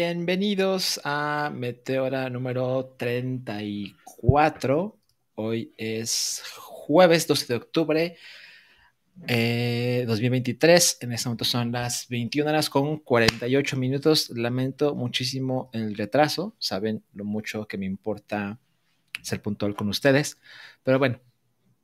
Bienvenidos a Meteora número 34. Hoy es jueves 12 de octubre eh, 2023. En este momento son las 21 horas con 48 minutos. Lamento muchísimo el retraso. Saben lo mucho que me importa ser puntual con ustedes. Pero bueno,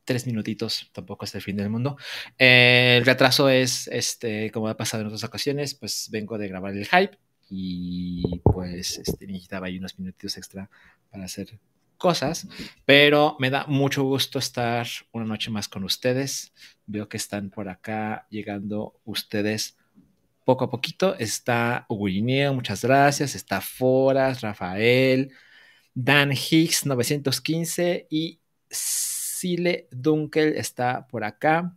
tres minutitos tampoco es el fin del mundo. Eh, el retraso es, este, como ha pasado en otras ocasiones, pues vengo de grabar el hype y pues este, necesitaba ahí unos minutitos extra para hacer cosas, pero me da mucho gusto estar una noche más con ustedes. Veo que están por acá llegando ustedes poco a poquito. Está Uguineo, muchas gracias. Está Foras, Rafael, Dan Hicks 915 y Sile Dunkel está por acá.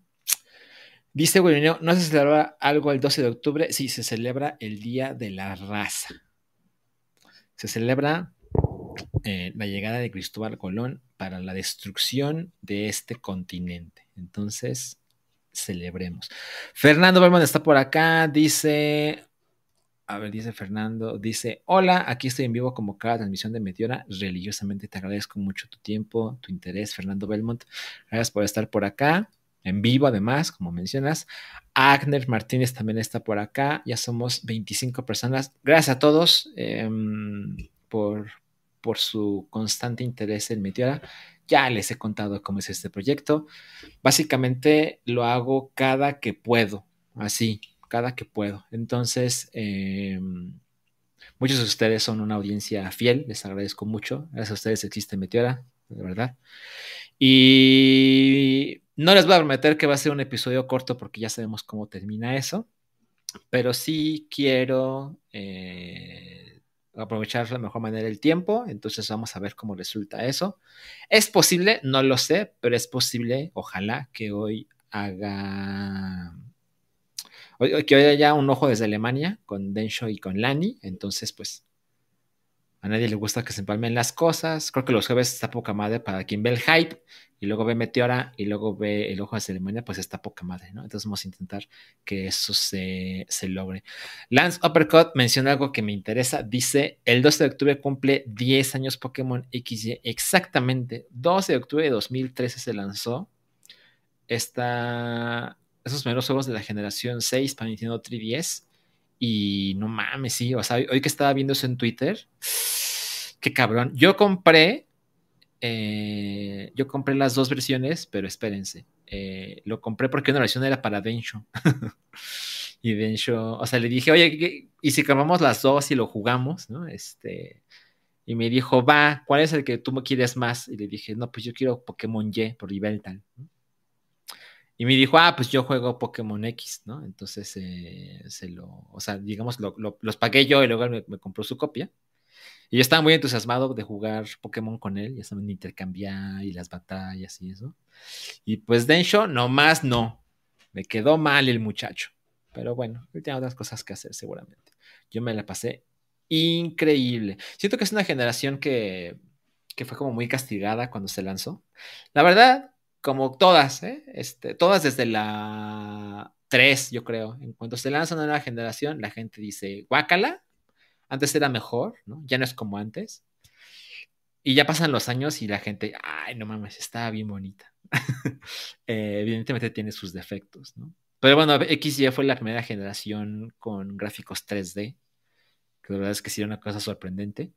Dice Guillermo, ¿no se celebra algo el 12 de octubre? Sí, se celebra el Día de la Raza. Se celebra eh, la llegada de Cristóbal Colón para la destrucción de este continente. Entonces, celebremos. Fernando Berman está por acá, dice, a ver, dice Fernando, dice, hola, aquí estoy en vivo como cada transmisión de Meteora, religiosamente te agradezco mucho tu tiempo, tu interés, Fernando Belmont, gracias por estar por acá en vivo además, como mencionas. Agner Martínez también está por acá. Ya somos 25 personas. Gracias a todos em, por, por su constante interés en Meteora. Ya les he contado cómo es este proyecto. Básicamente lo hago cada que puedo, así, cada que puedo. Entonces, em, muchos de ustedes son una audiencia fiel, les agradezco mucho. Gracias a ustedes existe Meteora, de verdad. Y no les voy a prometer que va a ser un episodio corto porque ya sabemos cómo termina eso, pero sí quiero eh, aprovechar de la mejor manera el tiempo, entonces vamos a ver cómo resulta eso. Es posible, no lo sé, pero es posible, ojalá que hoy haga que hoy haya un ojo desde Alemania con Densho y con Lani, entonces pues a nadie le gusta que se empalmen las cosas. Creo que los jueves está poca madre para quien ve el hype y luego ve Meteora y luego ve el ojo de ceremonia, pues está poca madre, ¿no? Entonces vamos a intentar que eso se, logre. Lance Uppercut menciona algo que me interesa. Dice: el 12 de octubre cumple 10 años Pokémon XY. Exactamente. 12 de octubre de 2013 se lanzó. Esta, esos primeros juegos de la generación 6 para Nintendo 3DS. Y no mames, sí, o sea, hoy que estaba viendo eso en Twitter, qué cabrón. Yo compré, eh, yo compré las dos versiones, pero espérense, eh, lo compré porque una versión era para Densho. y Densho, o sea, le dije, oye, ¿y si compramos las dos y lo jugamos, no? Este, y me dijo, va, ¿cuál es el que tú quieres más? Y le dije, no, pues yo quiero Pokémon Y por Yveltal. ¿no? Y me dijo, ah, pues yo juego Pokémon X, ¿no? Entonces eh, se lo, o sea, digamos, lo, los pagué yo y luego me, me, compró su copia. Y yo estaba muy entusiasmado de jugar Pokémon con él, ya saben, intercambiar y las batallas y eso. Y pues Densho, nomás no. Me quedó mal el muchacho. Pero bueno, él tiene otras cosas que hacer seguramente. Yo me la pasé increíble. Siento que es una generación que, que fue como muy castigada cuando se lanzó. La verdad, como todas, ¿eh? este, todas desde la 3, yo creo. En cuanto se lanza una nueva generación, la gente dice, guácala, antes era mejor, ¿no? Ya no es como antes. Y ya pasan los años y la gente, ay, no mames, está bien bonita. Eh, evidentemente tiene sus defectos, ¿no? Pero bueno, XY fue la primera generación con gráficos 3D, que la verdad es que sí era una cosa sorprendente.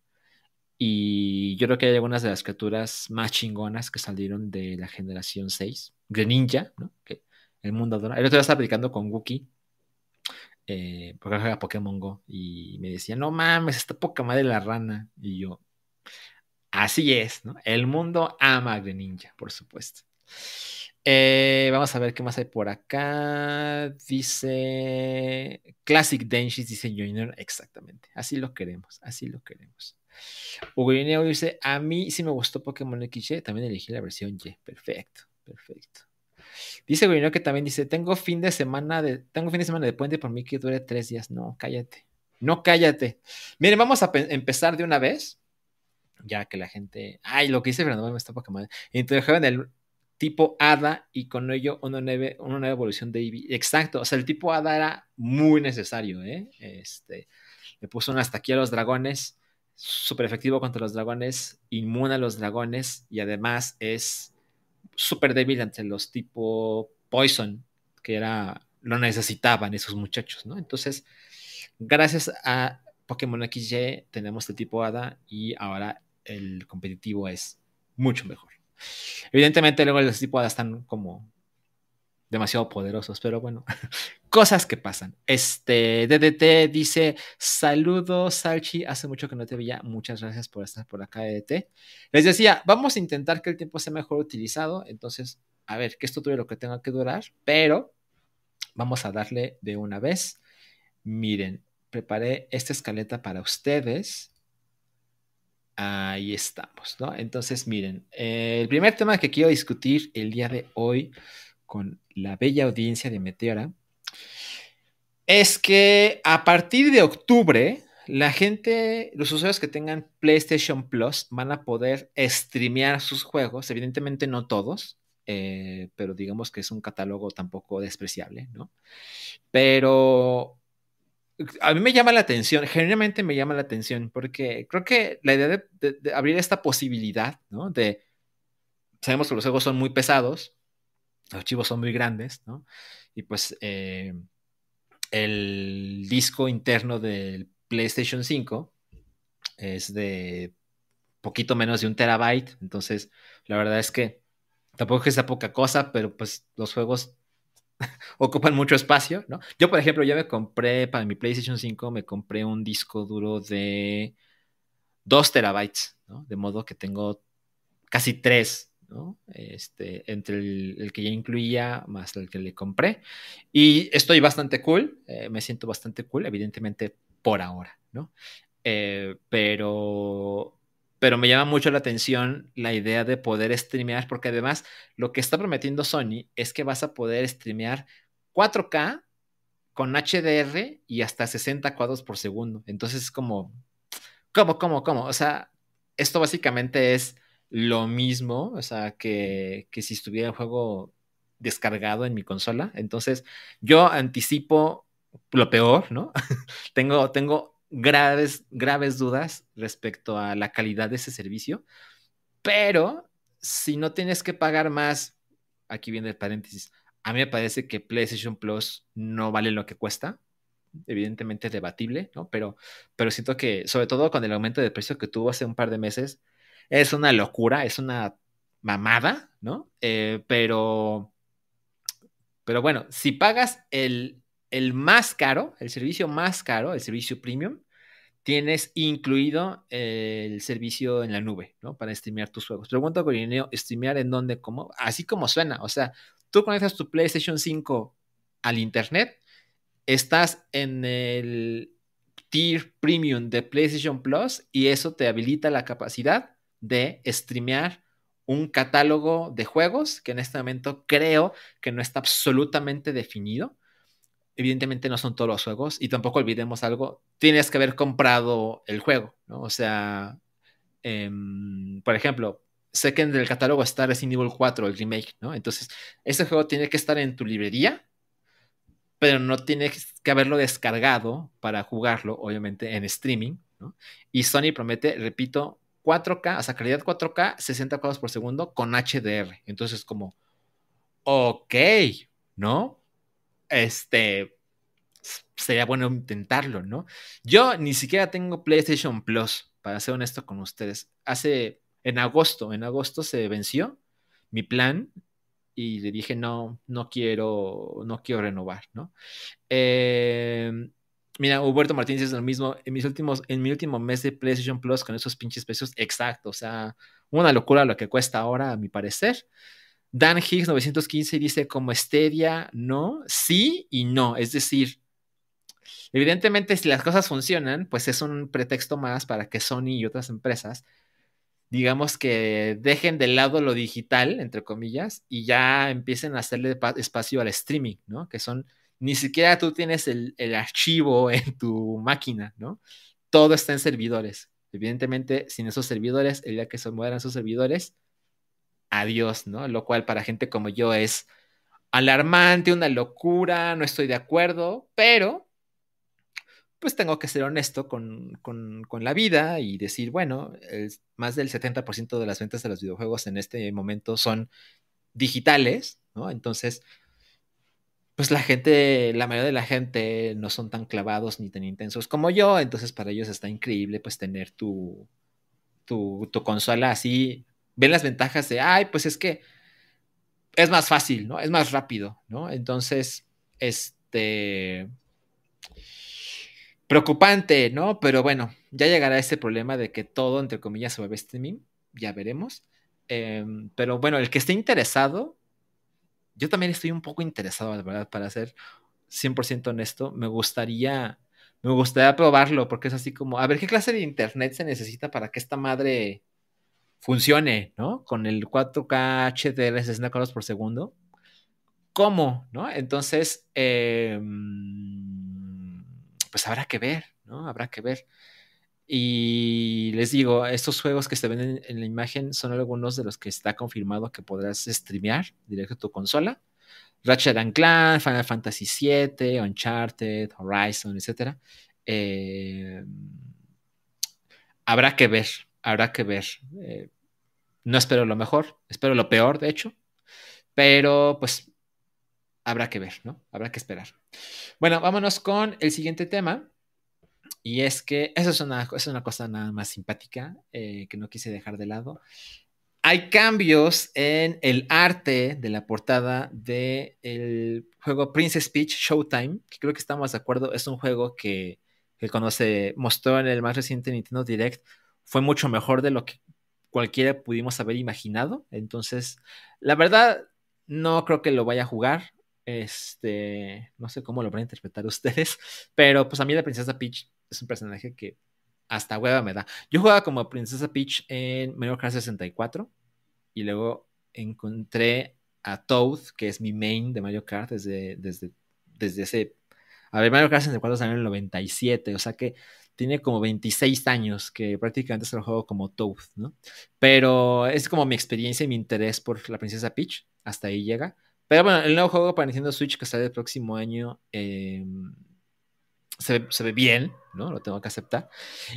Y yo creo que hay algunas de las criaturas más chingonas que salieron de la generación 6. Greninja, ¿no? Que el mundo adora. El otro día estaba platicando con Wookie, eh, porque juega Pokémon Go, y me decía, no mames, está poca madre la rana. Y yo, así es, ¿no? El mundo ama a Greninja, por supuesto. Eh, vamos a ver qué más hay por acá. Dice Classic Denshis, dice Junior. Exactamente. Así lo queremos. Así lo queremos. Hugo dice: A mí sí me gustó Pokémon XY. También elegí la versión Y. Perfecto. Perfecto. Dice Hugo que también dice: Tengo fin de semana de. Tengo fin de semana de puente por mí que dure tres días. No, cállate. No, cállate. Miren, vamos a empezar de una vez. Ya que la gente. Ay, lo que dice Fernando me está Pokémon. Introdujeron el tipo Hada y con ello una nueva, una nueva evolución de Eevee. Exacto, o sea, el tipo Hada era muy necesario, ¿eh? Este, me puso un hasta aquí a los dragones, súper efectivo contra los dragones, inmune a los dragones y además es súper débil ante los tipo Poison, que era lo necesitaban esos muchachos, ¿no? Entonces, gracias a Pokémon XY tenemos el tipo Hada y ahora el competitivo es mucho mejor. Evidentemente luego los tipo Hada están como demasiado poderosos, pero bueno, cosas que pasan. Este DDT dice, saludos Salchi, hace mucho que no te veía, muchas gracias por estar por acá DDT. Les decía, vamos a intentar que el tiempo sea mejor utilizado, entonces, a ver, que esto dure lo que tenga que durar, pero vamos a darle de una vez. Miren, preparé esta escaleta para ustedes. Ahí estamos, ¿no? Entonces, miren, el primer tema que quiero discutir el día de hoy con la bella audiencia de Meteora es que a partir de octubre, la gente, los usuarios que tengan PlayStation Plus van a poder streamear sus juegos, evidentemente no todos, eh, pero digamos que es un catálogo tampoco despreciable, ¿no? Pero a mí me llama la atención, generalmente me llama la atención, porque creo que la idea de, de abrir esta posibilidad, ¿no? De, sabemos que los juegos son muy pesados, los archivos son muy grandes, ¿no? Y pues eh, el disco interno del PlayStation 5 es de poquito menos de un terabyte, entonces la verdad es que tampoco es poca cosa, pero pues los juegos ocupan mucho espacio, ¿no? Yo, por ejemplo, ya me compré para mi PlayStation 5, me compré un disco duro de 2 terabytes, ¿no? De modo que tengo casi 3 este, entre el, que ya incluía más el que le compré. Y estoy bastante cool, eh, me siento bastante cool, evidentemente por ahora, ¿no? Eh, pero, pero me llama mucho la atención la idea de poder streamear, porque además lo que está prometiendo Sony es que vas a poder streamear 4K con HDR y hasta 60 cuadros por segundo. Entonces es como, ¿cómo, cómo, cómo? O sea, esto básicamente es lo mismo, o sea, que, si estuviera el juego descargado en mi consola. Entonces, yo anticipo lo peor, ¿no? tengo, tengo graves, graves dudas respecto a la calidad de ese servicio, pero si no tienes que pagar más, aquí viene el paréntesis, a mí me parece que PlayStation Plus no vale lo que cuesta. Evidentemente debatible, ¿no? Pero, pero siento que, sobre todo con el aumento de precio que tuvo hace un par de meses, es una locura, es una mamada, ¿no? Eh, pero, pero bueno, si pagas el, el más caro, el servicio más caro, el servicio premium, tienes incluido el servicio en la nube, ¿no? Para streamear tus juegos. Pregunta Corineo, ¿streamear en dónde? ¿Cómo? Así como suena. O sea, tú conectas tu PlayStation 5 al Internet, estás en el tier premium de PlayStation Plus y eso te habilita la capacidad de streamear un catálogo de juegos que en este momento creo que no está absolutamente definido. Evidentemente no son todos los juegos y tampoco olvidemos algo, tienes que haber comprado el juego, ¿no? O sea, em, por ejemplo, sé que en el catálogo está Resident Evil 4, el remake, ¿no? Entonces, ese juego tiene que estar en tu librería, pero no tienes que haberlo descargado para jugarlo, obviamente, en streaming. Y Sony promete, repito, 4K, o sea, calidad 4K, 60 cuadros por segundo con HDR. Entonces, como, ok, ¿no? Este, sería bueno intentarlo, ¿no? Yo ni siquiera tengo PlayStation Plus, para ser honesto con ustedes. Hace, en agosto, en agosto se venció mi plan y le dije, no, no quiero, no quiero renovar, ¿no? Eh, Mira, Huberto Martínez es lo mismo. En mis últimos, en mi último mes de PlayStation Plus con esos pinches precios, exacto. O sea, una locura lo que cuesta ahora, a mi parecer. Dan Higgs 915 dice como Stadia, no, sí y no. Es decir, evidentemente si las cosas funcionan, pues es un pretexto más para que Sony y otras empresas, digamos que dejen de lado lo digital, entre comillas, y ya empiecen a hacerle espacio al streaming, ¿no? Que son ni siquiera tú tienes el, archivo en tu máquina, ¿no? Todo está en servidores. Evidentemente, sin esos servidores, el día que se mueran esos servidores, adiós, ¿no? Lo cual para gente como yo es alarmante, una locura, no estoy de acuerdo, pero pues tengo que ser honesto con, la vida y decir, bueno, más del 70% de las ventas de los videojuegos en este momento son digitales, ¿no? Entonces, pues la gente, la mayoría de la gente no son tan clavados ni tan intensos como yo, entonces para ellos está increíble pues tener tu, tu, tu consola así, ven las ventajas de, ay, pues es que es más fácil, ¿no? Es más rápido, ¿no? Entonces, este preocupante, ¿no? Pero bueno, ya llegará ese problema de que todo, entre comillas, se vuelve streaming, ya veremos. Em, pero bueno, el que esté interesado, yo también estoy un poco interesado, la verdad, para ser 100% honesto, me gustaría, me gustaría probarlo, porque es así como, a ver, ¿qué clase de internet se necesita para que esta madre funcione, ¿no? Con el 4K HDR 60 cuadros por segundo. ¿Cómo? ¿No? Entonces, eh, pues habrá que ver, ¿no? Habrá que ver. Y les digo, estos juegos que se ven en, la imagen son algunos de los que está confirmado que podrás streamear directo a tu consola. Ratchet and Clank, Final Fantasy VII, Uncharted, Horizon, etc. Eh, habrá que ver, habrá que ver. Eh, no espero lo mejor, espero lo peor, de hecho. Pero pues habrá que ver, ¿no? Habrá que esperar. Bueno, vámonos con el siguiente tema. Y es que eso es una, es una cosa nada más simpática eh, que no quise dejar de lado. Hay cambios en el arte de la portada del el juego Princess Peach Showtime, que creo que estamos de acuerdo, es un juego que, que cuando se mostró en el más reciente Nintendo Direct fue mucho mejor de lo que cualquiera pudimos haber imaginado. Entonces, la verdad, no creo que lo vaya a jugar. Este, no sé cómo lo van a interpretar ustedes, pero pues a mí la princesa Peach es un personaje que hasta hueva me da. Yo jugaba como princesa Peach en Mario Kart 64 y luego encontré a Toad, que es mi main de Mario Kart desde, desde, desde ese... A ver, Mario Kart 64 salió en el 97, o sea que tiene como 26 años que prácticamente se lo juego como Toad, ¿no? Pero es como mi experiencia y mi interés por la princesa Peach, hasta ahí llega. Pero bueno, el nuevo juego para Nintendo Switch que sale el próximo año em, se, ve bien, ¿no? Lo tengo que aceptar.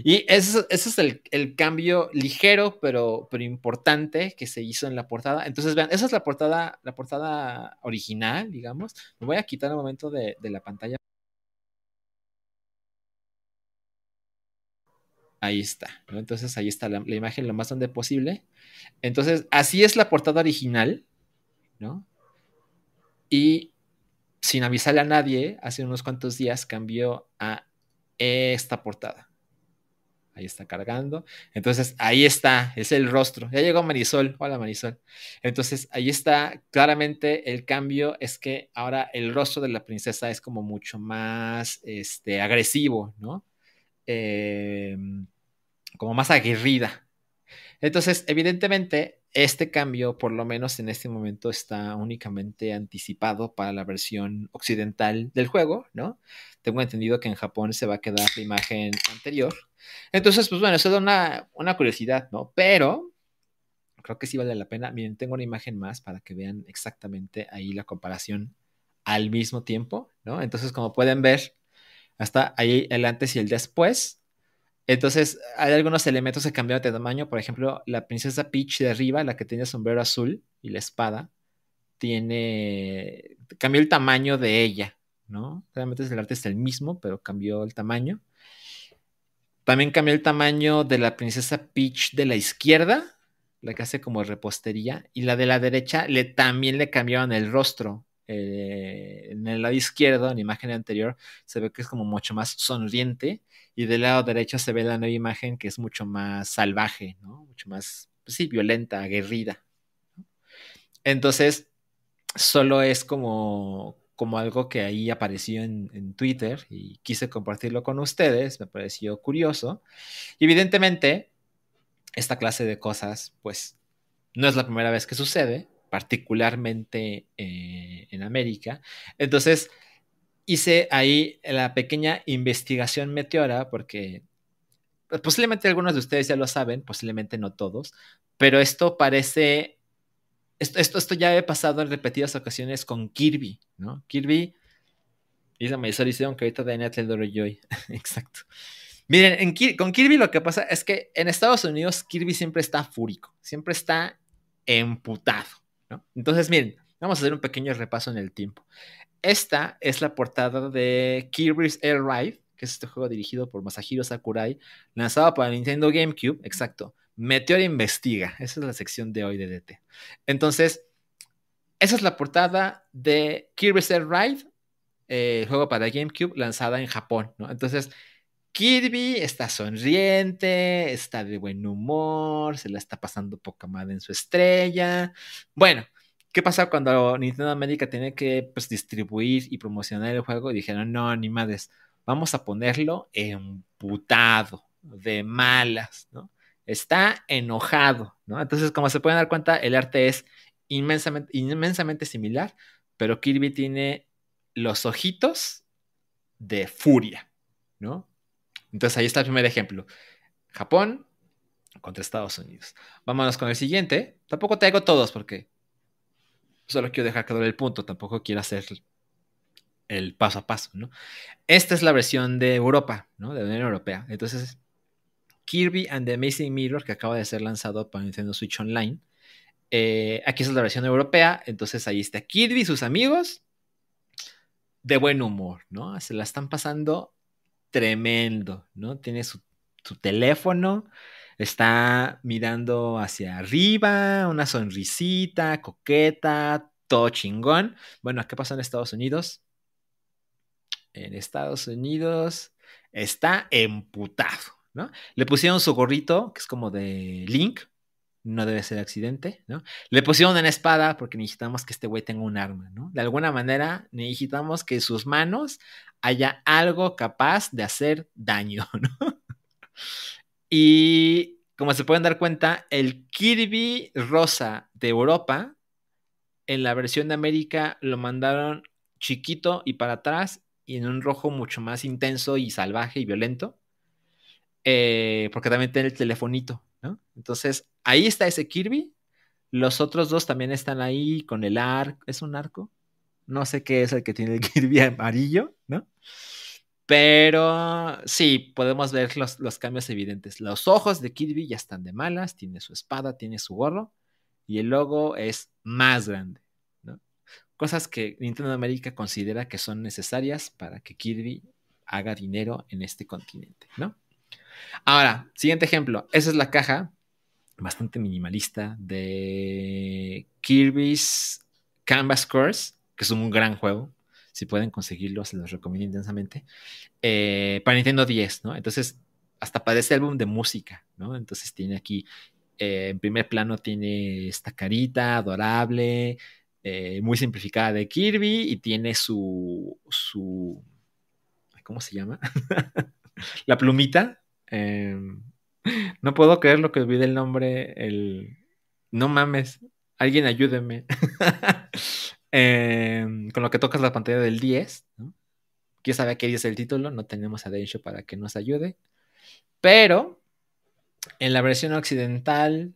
Y ese, es el, cambio ligero, pero, importante que se hizo en la portada. Entonces, vean, esa es la portada, la portada original, digamos. Me voy a quitar un momento de, la pantalla. Ahí está, ¿no? Entonces ahí está la, la imagen lo más donde posible. Entonces, así es la portada original, ¿no? Y sin avisarle a nadie, hace unos cuantos días cambió a esta portada. Ahí está cargando. Entonces, ahí está, es el rostro. Ya llegó Marisol. Hola Marisol. Entonces, ahí está claramente el cambio. Es que ahora el rostro de la princesa es como mucho más este, agresivo, ¿no? Em, como más aguerrida. Entonces, evidentemente, este cambio, por lo menos en este momento, está únicamente anticipado para la versión occidental del juego, ¿no? Tengo entendido que en Japón se va a quedar la imagen anterior. Entonces, pues bueno, eso da una, una curiosidad, ¿no? Pero creo que sí vale la pena. Miren, tengo una imagen más para que vean exactamente ahí la comparación al mismo tiempo, ¿no? Entonces, como pueden ver, hasta ahí el antes y el después. Entonces, hay algunos elementos que cambiaron de tamaño. Por ejemplo, la princesa Peach de arriba, la que tiene sombrero azul y la espada, tiene. cambió el tamaño de ella, ¿no? Realmente el arte es el mismo, pero cambió el tamaño. También cambió el tamaño de la princesa Peach de la izquierda, la que hace como repostería, y la de la derecha le, también le cambiaron el rostro. Eh, en el lado izquierdo, en la imagen anterior, se ve que es como mucho más sonriente y del lado derecho se ve la nueva imagen que es mucho más salvaje, ¿no? Mucho más, pues sí, violenta, aguerrida. Entonces, solo es como, como algo que ahí apareció en, en, Twitter y quise compartirlo con ustedes, me pareció curioso. Evidentemente, esta clase de cosas, pues, no es la primera vez que sucede, particularmente eh, en América. Entonces, hice ahí la pequeña investigación meteora, porque pues, posiblemente algunos de ustedes ya lo saben, posiblemente no todos, pero esto parece, esto, esto, esto ya he pasado en repetidas ocasiones con Kirby, ¿no? Kirby Marisol dice que ahorita de Netflix Joy. Exacto. Miren, con Kirby lo que pasa es que en Estados Unidos Kirby siempre está fúrico, siempre está emputado. Entonces, miren, vamos a hacer un pequeño repaso en el tiempo. Esta es la portada de Kirby's Air Ride, que es este juego dirigido por Masahiro Sakurai, lanzado para Nintendo GameCube, exacto. Meteor investiga, esa es la sección de hoy de DT. Entonces, esa es la portada de Kirby's Air Ride, eh, juego para GameCube, lanzada en Japón. Entonces, Kirby está sonriente, está de buen humor, se la está pasando poca madre en su estrella. Bueno, ¿Qué pasa cuando Nintendo América tiene que pues, distribuir y promocionar el juego? Dijeron, no, ni madres, vamos a ponerlo emputado, de malas, ¿no? Está enojado, ¿no? Entonces, como se pueden dar cuenta, el arte es inmensamente, inmensamente similar, pero Kirby tiene los ojitos de furia, ¿no? Entonces ahí está el primer ejemplo. Japón contra Estados Unidos. Vámonos con el siguiente. Tampoco te hago todos porque Solo quiero dejar claro el punto, tampoco quiero hacer el paso a paso. Esta es la versión de Europa. De la Unión Europea. Entonces, Kirby and the Amazing Mirror, que acaba de ser lanzado para Nintendo Switch Online. Eh, aquí es la versión europea, entonces ahí está Kirby y sus amigos de buen humor, ¿no? Se la están pasando tremendo, ¿no? Tiene su, teléfono, está mirando hacia arriba, una sonrisita, coqueta, todo chingón. Bueno, ¿qué pasa en Estados Unidos? En Estados Unidos está emputado, ¿no? Le pusieron su gorrito, que es como de Link, no debe ser accidente, ¿no? Le pusieron una espada porque necesitamos que este güey tenga un arma, ¿no? De alguna manera necesitamos que sus manos haya algo capaz de hacer daño, ¿no? Y como se pueden dar cuenta, el Kirby rosa de Europa, en la versión de América lo mandaron chiquito y para atrás y en un rojo mucho más intenso y salvaje y violento. Eh, porque también tiene el telefonito, ¿no? Entonces, ahí está ese Kirby. Los otros dos también están ahí con el arco. ¿Es un arco? No sé qué es el que tiene el Kirby amarillo, ¿no? Pero sí, podemos ver los, cambios evidentes. Los ojos de Kirby ya están de malas, tiene su espada, tiene su gorro y el logo es más grande. ¿no? Cosas que Nintendo América considera que son necesarias para que Kirby haga dinero en este continente. ¿no? Ahora, siguiente ejemplo. Esa es la caja bastante minimalista de Kirby's Canvas Course, que es un gran juego si pueden conseguirlo, se los recomiendo intensamente, eh, para Nintendo 10, ¿no? Entonces, hasta parece álbum de música, ¿no? Entonces tiene aquí, eh, en primer plano tiene esta carita adorable, eh, muy simplificada de Kirby y tiene su, su, ¿cómo se llama? La plumita. Em, no puedo creer lo que olvidé el nombre, el... No mames, alguien ayúdeme. Em, con lo que tocas la pantalla del 10, ¿no? Quién sabe qué dice el título, no tenemos a Densho para que nos ayude. Pero en la versión occidental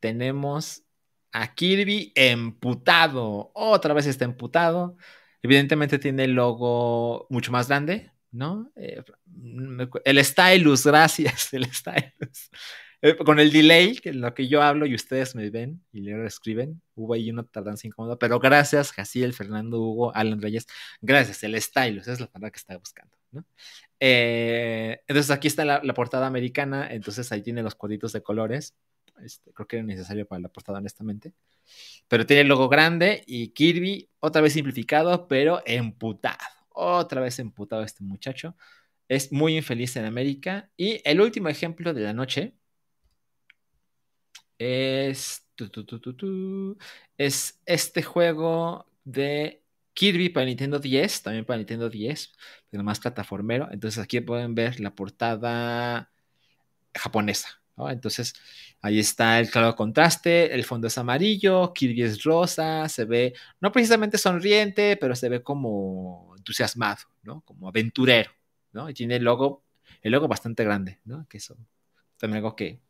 tenemos a Kirby emputado. Otra vez está emputado. Evidentemente tiene el logo mucho más grande, ¿no? Eh, el stylus, gracias, el stylus. Eh, con el delay, que lo que yo hablo y ustedes me ven y le escriben, hubo ahí una tardanza incómoda, pero gracias, Jaciel, Fernando, Hugo, Alan Reyes, gracias, el style, esa es la palabra que estaba buscando, ¿no? Eh, entonces aquí está la, portada americana, entonces ahí tiene los cuadritos de colores, este, creo que era necesario para la portada, honestamente, pero tiene el logo grande y Kirby, otra vez simplificado, pero emputado, otra vez emputado este muchacho, es muy infeliz en América, y el último ejemplo de la noche, es, es este juego de Kirby para Nintendo 10, también para Nintendo 10, pero más plataformero. Entonces aquí pueden ver la portada japonesa. Entonces ahí está el claro contraste, el fondo es amarillo, Kirby es rosa, se ve no precisamente sonriente, pero se ve como entusiasmado, ¿no? Como aventurero, ¿no? Y tiene el logo, el logo bastante grande, ¿no? Que eso también algo que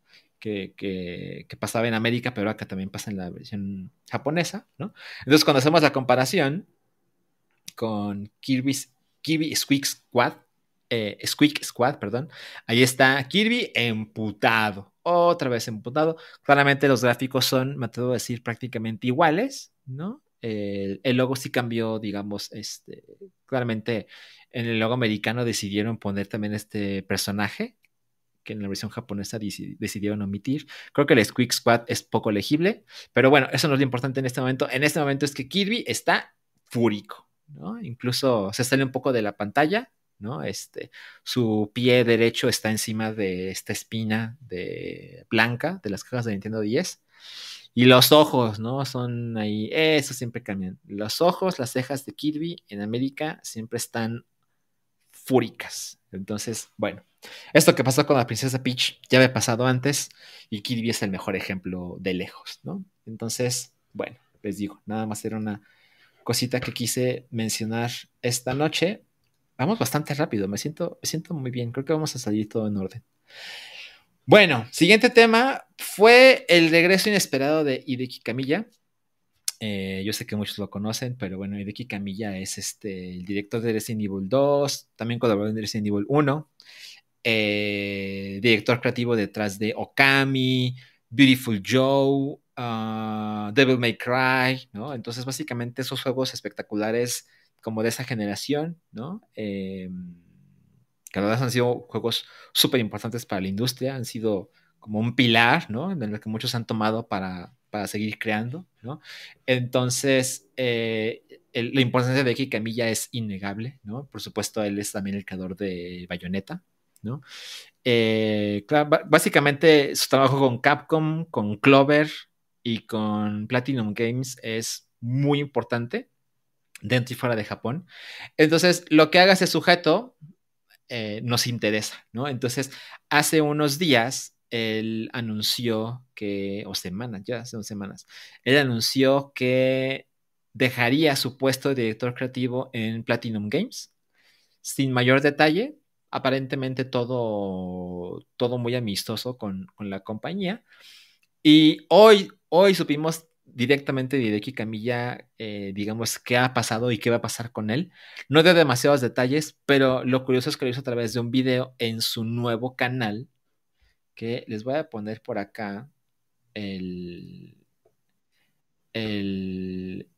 que, pasaba en América, pero acá también pasa en la versión japonesa, ¿no? Entonces, cuando hacemos la comparación con Kirby's Kirby Squeak Squad, eh, Squeak Squad, perdón. Ahí está Kirby emputado, otra vez emputado. Claramente los gráficos son, me atrevo a decir, prácticamente iguales, ¿no? El, el, logo sí cambió, digamos, este, claramente en el logo americano decidieron poner también este personaje, que en la versión japonesa decidieron omitir. Creo que el Squeak Squad es poco legible, pero bueno, eso no es lo importante en este momento. En este momento es que Kirby está fúrico, ¿no? Incluso se sale un poco de la pantalla, ¿no? Este, su pie derecho está encima de esta espina de blanca de las cajas de Nintendo 10 y los ojos, ¿no? Son ahí, eso siempre cambian. Los ojos, las cejas de Kirby en América siempre están fúricas. Entonces, bueno, esto que pasó con la princesa Peach ya había pasado antes y Kirby es el mejor ejemplo de lejos, ¿no? Entonces, bueno, les digo, nada más era una cosita que quise mencionar esta noche. Vamos bastante rápido, me siento, me siento muy bien, creo que vamos a salir todo en orden. Bueno, siguiente tema fue el regreso inesperado de Hideki Kamiya. Eh, yo sé que muchos lo conocen, pero bueno, Hideki Kamiya es este, el director de Resident Evil 2, también colaboró en Resident Evil 1, eh, director creativo detrás de Okami, Beautiful Joe, uh, Devil May Cry, ¿no? Entonces, básicamente esos juegos espectaculares como de esa generación, ¿no? Eh, que la verdad han sido juegos súper importantes para la industria, han sido como un pilar, ¿no? En el que muchos han tomado para, para seguir creando, ¿no? Entonces, eh, la importancia de Camilla es innegable, ¿no? Por supuesto, él es también el creador de Bayonetta, ¿no? Eh, básicamente su trabajo con Capcom, con Clover y con Platinum Games es muy importante dentro y fuera de Japón. Entonces, lo que haga ese sujeto eh, nos interesa, ¿no? Entonces, hace unos días, él anunció que, o semanas, ya unas semanas, él anunció que dejaría su puesto de director creativo en Platinum Games, sin mayor detalle, aparentemente todo, todo muy amistoso con, con la compañía. Y hoy, hoy supimos directamente de Hideki Camilla, eh, digamos, qué ha pasado y qué va a pasar con él. No dio demasiados detalles, pero lo curioso es que lo hizo a través de un video en su nuevo canal, que les voy a poner por acá el, el,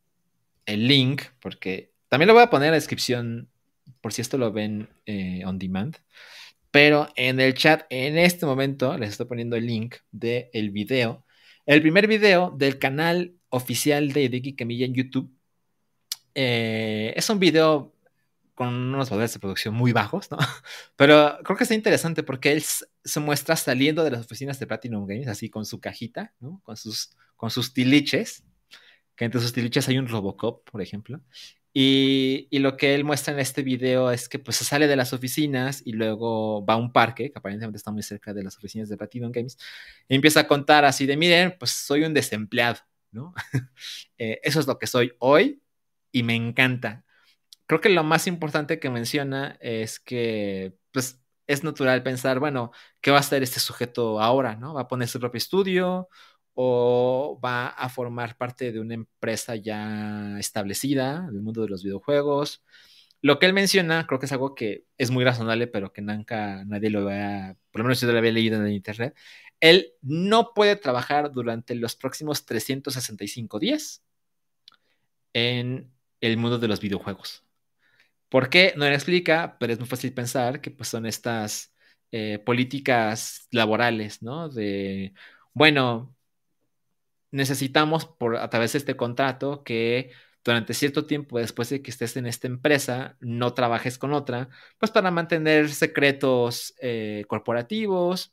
el link, porque también lo voy a poner en la descripción por si esto lo ven eh, on demand. Pero en el chat, en este momento, les estoy poniendo el link del el video el primer video del canal oficial de Dicky Camilla en YouTube eh, es un video con unos valores de producción muy bajos, ¿no? Pero creo que está interesante porque él se muestra saliendo de las oficinas de Platinum Games, así con su cajita, ¿no? Con sus, con sus tiliches, que entre sus tiliches hay un Robocop, por ejemplo. Y, lo que él muestra en este video es que pues se sale de las oficinas y luego va a un parque, que aparentemente está muy cerca de las oficinas de Platinum Games, y empieza a contar así de, miren, pues soy un desempleado, ¿no? Eh, eso es lo que soy hoy y me encanta. Creo que lo más importante que menciona es que pues es natural pensar, bueno, ¿qué va a hacer este sujeto ahora, ¿no? ¿Va a poner su propio estudio? o va a formar parte de una empresa ya establecida del mundo de los videojuegos. Lo que él menciona, creo que es algo que es muy razonable, pero que nunca nadie lo vea, por lo menos yo lo había leído en el internet. Él no puede trabajar durante los próximos 365 días en el mundo de los videojuegos. ¿Por qué? No le explica, pero es muy fácil pensar que pues, son estas eh, políticas laborales, ¿no? De, bueno, necesitamos por a través de este contrato que durante cierto tiempo después de que estés en esta empresa no trabajes con otra, pues para mantener secretos eh, corporativos,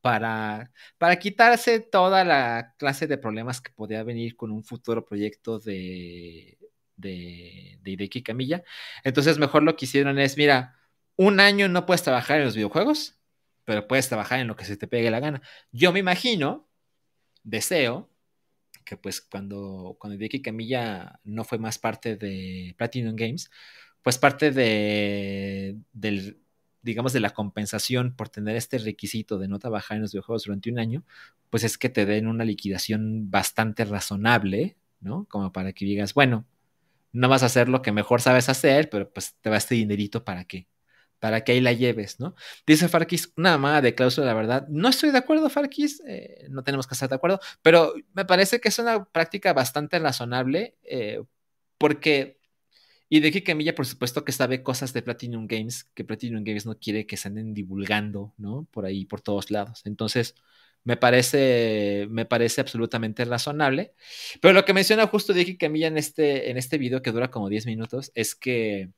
para, para quitarse toda la clase de problemas que podría venir con un futuro proyecto de, de, de Hideki Camilla. Entonces mejor lo que hicieron es, mira, un año no puedes trabajar en los videojuegos, pero puedes trabajar en lo que se te pegue la gana. Yo me imagino deseo que pues cuando, cuando Hideki Camilla no fue más parte de Platinum Games, pues parte de, del, digamos, de la compensación por tener este requisito de no trabajar en los videojuegos durante un año, pues es que te den una liquidación bastante razonable, ¿no? Como para que digas, bueno, no vas a hacer lo que mejor sabes hacer, pero pues te va este dinerito para qué para que ahí la lleves, ¿no? Dice Farkis, una mamada de cláusula, la verdad. No estoy de acuerdo, Farkis, eh, no tenemos que estar de acuerdo, pero me parece que es una práctica bastante razonable, eh, porque, y de Camilla, por supuesto, que sabe cosas de Platinum Games, que Platinum Games no quiere que se anden divulgando, ¿no? Por ahí, por todos lados. Entonces, me parece, me parece absolutamente razonable. Pero lo que menciona justo Dicky Camilla en este, en este video, que dura como 10 minutos, es que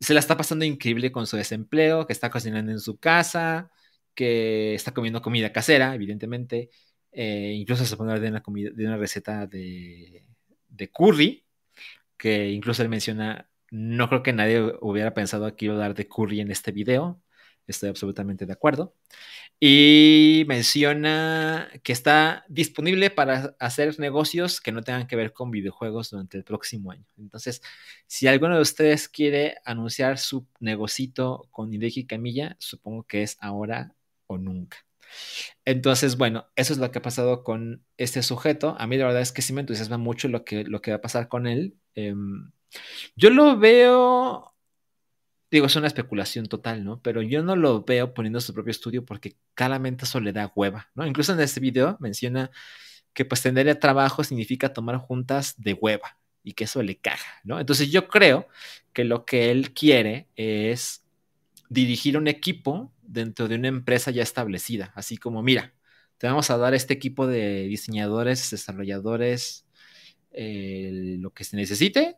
se la está pasando increíble con su desempleo, que está cocinando en su casa, que está comiendo comida casera, evidentemente. Eh, incluso se pone de una, comida, de una receta de, de, curry, que incluso él menciona, no creo que nadie hubiera pensado que iba a dar de curry en este video, estoy absolutamente de acuerdo. Y menciona que está disponible para hacer negocios que no tengan que ver con videojuegos durante el próximo año. Entonces, si alguno de ustedes quiere anunciar su negocito con Hideki Camilla, supongo que es ahora o nunca. Entonces, bueno, eso es lo que ha pasado con este sujeto. A mí la verdad es que sí me entusiasma mucho lo que, lo que va a pasar con él. Em, yo lo veo digo, es una especulación total, ¿no? Pero yo no lo veo poniendo su propio estudio porque claramente eso le da hueva, ¿no? Incluso en este video menciona que pues tener trabajo significa tomar juntas de hueva y que eso le caga, ¿no? Entonces yo creo que lo que él quiere es dirigir un equipo dentro de una empresa ya establecida, así como, mira, te vamos a dar este equipo de diseñadores, desarrolladores, eh, lo que se necesite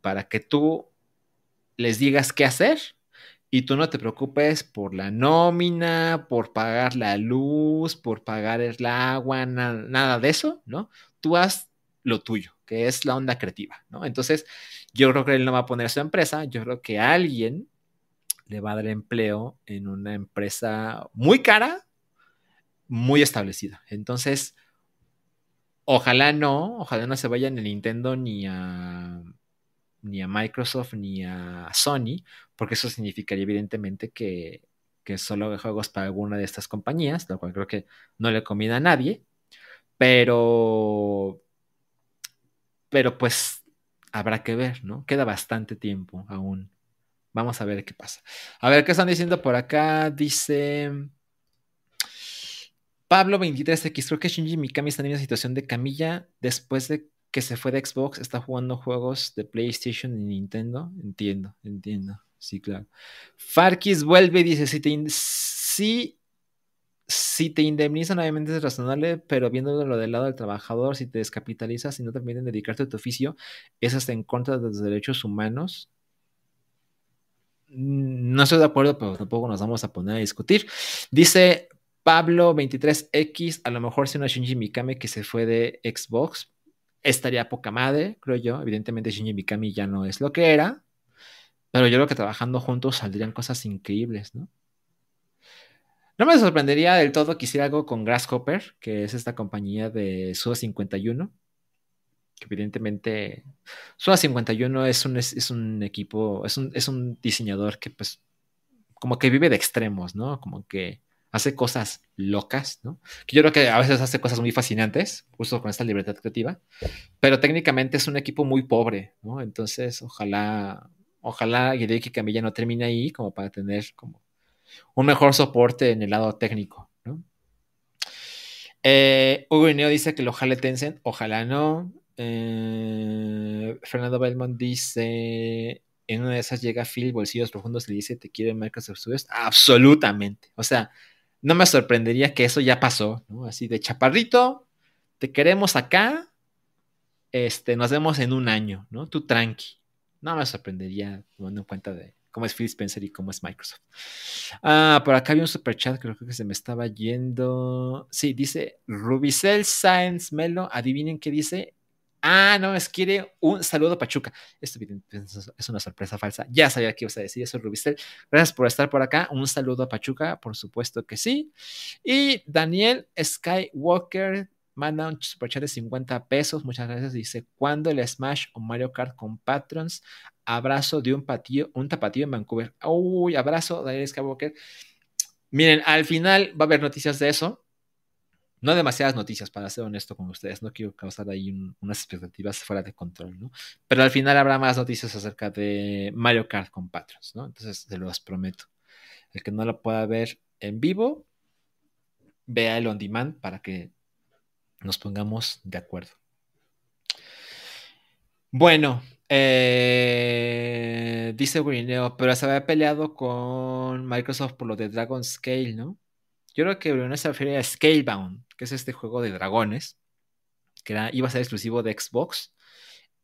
para que tú les digas qué hacer y tú no te preocupes por la nómina, por pagar la luz, por pagar el agua, nada de eso, ¿no? Tú haz lo tuyo, que es la onda creativa, ¿no? Entonces, yo creo que él no va a poner su empresa, yo creo que alguien le va a dar empleo en una empresa muy cara, muy establecida. Entonces, ojalá no, ojalá no se vaya a Nintendo ni a ni a Microsoft ni a Sony, porque eso significaría evidentemente que, que solo juegos para alguna de estas compañías, lo cual creo que no le conviene a nadie, pero, pero pues habrá que ver, ¿no? Queda bastante tiempo aún. Vamos a ver qué pasa. A ver, ¿qué están diciendo por acá? Dice... Pablo 23X, creo que Shinji Mikami está en una situación de camilla después de que se fue de Xbox, está jugando juegos de PlayStation y Nintendo. Entiendo, entiendo. Sí, claro. Farkis vuelve y dice, si te, si, si te indemnizan, obviamente es razonable, pero viéndolo del lado del trabajador, si te descapitalizas y no te permiten dedicarte a tu oficio, es hasta en contra de los derechos humanos. Mm, no estoy de acuerdo, pero tampoco nos vamos a poner a discutir. Dice Pablo 23X, a lo mejor si una Shinji Mikami que se fue de Xbox, estaría poca madre, creo yo. Evidentemente Shinji Mikami ya no es lo que era, pero yo creo que trabajando juntos saldrían cosas increíbles, ¿no? No me sorprendería del todo que hiciera algo con Grasshopper, que es esta compañía de Suda 51, que evidentemente Suda 51 es un, es, un equipo, es un, es un diseñador que pues como que vive de extremos, ¿no? Como que hace cosas locas, ¿no? Que yo creo que a veces hace cosas muy fascinantes, justo con esta libertad creativa, pero técnicamente es un equipo muy pobre, ¿no? Entonces, ojalá, ojalá Hideki Camilla no termine ahí como para tener como un mejor soporte en el lado técnico, ¿no? Eh, Hugo Ineo dice que lo jale Tencent, ojalá no. Eh, Fernando Belmont dice, en una de esas llega Phil Bolsillos Profundos y dice, ¿te quiere Microsoft Studios? Absolutamente. O sea, no me sorprendería que eso ya pasó, ¿no? Así de chaparrito, te queremos acá, este, nos vemos en un año, ¿no? Tú tranqui. No me sorprendería, tomando en cuenta de cómo es Phil Spencer y cómo es Microsoft. Ah, por acá había un super chat, creo que se me estaba yendo. Sí, dice Rubicel Science Melo, adivinen qué dice. Ah, no, es quiere un saludo Pachuca. Esto es una sorpresa falsa. Ya sabía que ibas a decir eso, Rubistel. Gracias por estar por acá. Un saludo a Pachuca, por supuesto que sí. Y Daniel Skywalker manda un superchat de 50 pesos. Muchas gracias. Dice: ¿Cuándo el Smash o Mario Kart con Patrons? Abrazo de un patillo, un tapatío en Vancouver. Uy, abrazo, Daniel Skywalker. Miren, al final va a haber noticias de eso. No demasiadas noticias, para ser honesto con ustedes. No quiero causar ahí unas expectativas fuera de control, ¿no? Pero al final habrá más noticias acerca de Mario Kart con Patrons, ¿no? Entonces se los prometo. El que no lo pueda ver en vivo, vea el on demand para que nos pongamos de acuerdo. Bueno, eh, dice Grineo, pero se había peleado con Microsoft por lo de Dragon Scale, ¿no? Yo creo que Grineo se refiere a Scalebound, que es este juego de dragones, que iba a ser exclusivo de Xbox.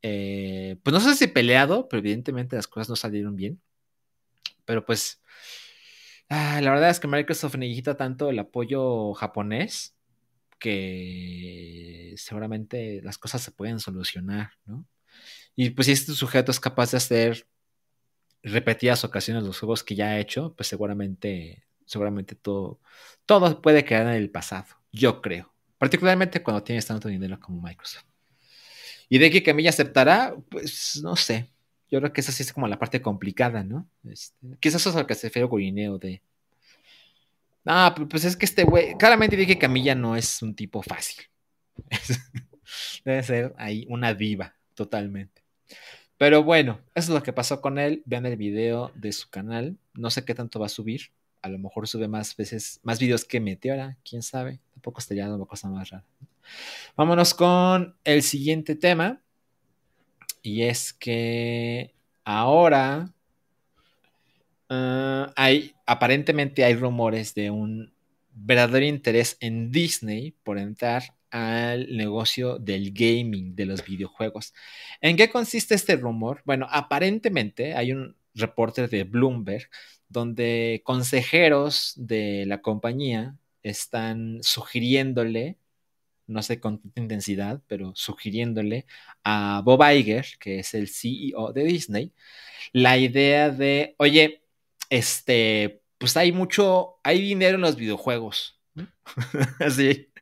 Eh, pues no sé si peleado, pero evidentemente las cosas no salieron bien. Pero pues, ah, la verdad es que Microsoft necesita tanto el apoyo japonés que seguramente las cosas se pueden solucionar, ¿no? Y pues si este sujeto es capaz de hacer repetidas ocasiones los juegos que ya ha hecho, pues seguramente, seguramente todo, todo puede quedar en el pasado, yo creo. Particularmente cuando tienes tanto dinero como Microsoft. Y de que Camilla aceptará, pues no sé. Yo creo que esa sí es como la parte complicada, ¿no? Este, quizás eso es lo que se refiere Gorineo de. Ah, pues es que este güey. Claramente dije que Camilla no es un tipo fácil. Debe ser ahí una diva, totalmente. Pero bueno, eso es lo que pasó con él. Vean el video de su canal. No sé qué tanto va a subir. A lo mejor sube más veces, más videos que Meteora, quién sabe. Tampoco estaría una cosa más rara. Vámonos con el siguiente tema. Y es que ahora ah, hay, aparentemente hay rumores de un verdadero interés en Disney por entrar al negocio del gaming, de los videojuegos. ¿En qué consiste este rumor? Bueno, aparentemente hay un reporte de Bloomberg donde consejeros de la compañía están sugiriéndole, no sé con qué intensidad, pero sugiriéndole a Bob Iger, que es el CEO de Disney, la idea de, oye, este, pues hay mucho, hay dinero en los videojuegos. Así,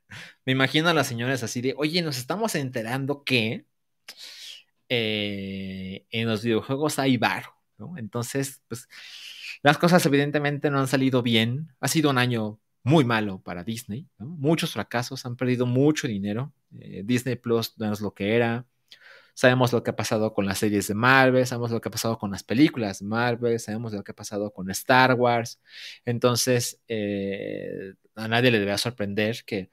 me imagino a las señoras así de, oye, nos estamos enterando que eh, en los videojuegos hay bar, ¿no? Entonces, pues las cosas evidentemente no han salido bien. Ha sido un año muy malo para Disney, ¿no? Muchos fracasos, han perdido mucho dinero. Eh, Disney Plus no es lo que era. Sabemos lo que ha pasado con las series de Marvel, sabemos lo que ha pasado con las películas de Marvel, sabemos lo que ha pasado con Star Wars. Entonces, eh, a nadie le debe sorprender que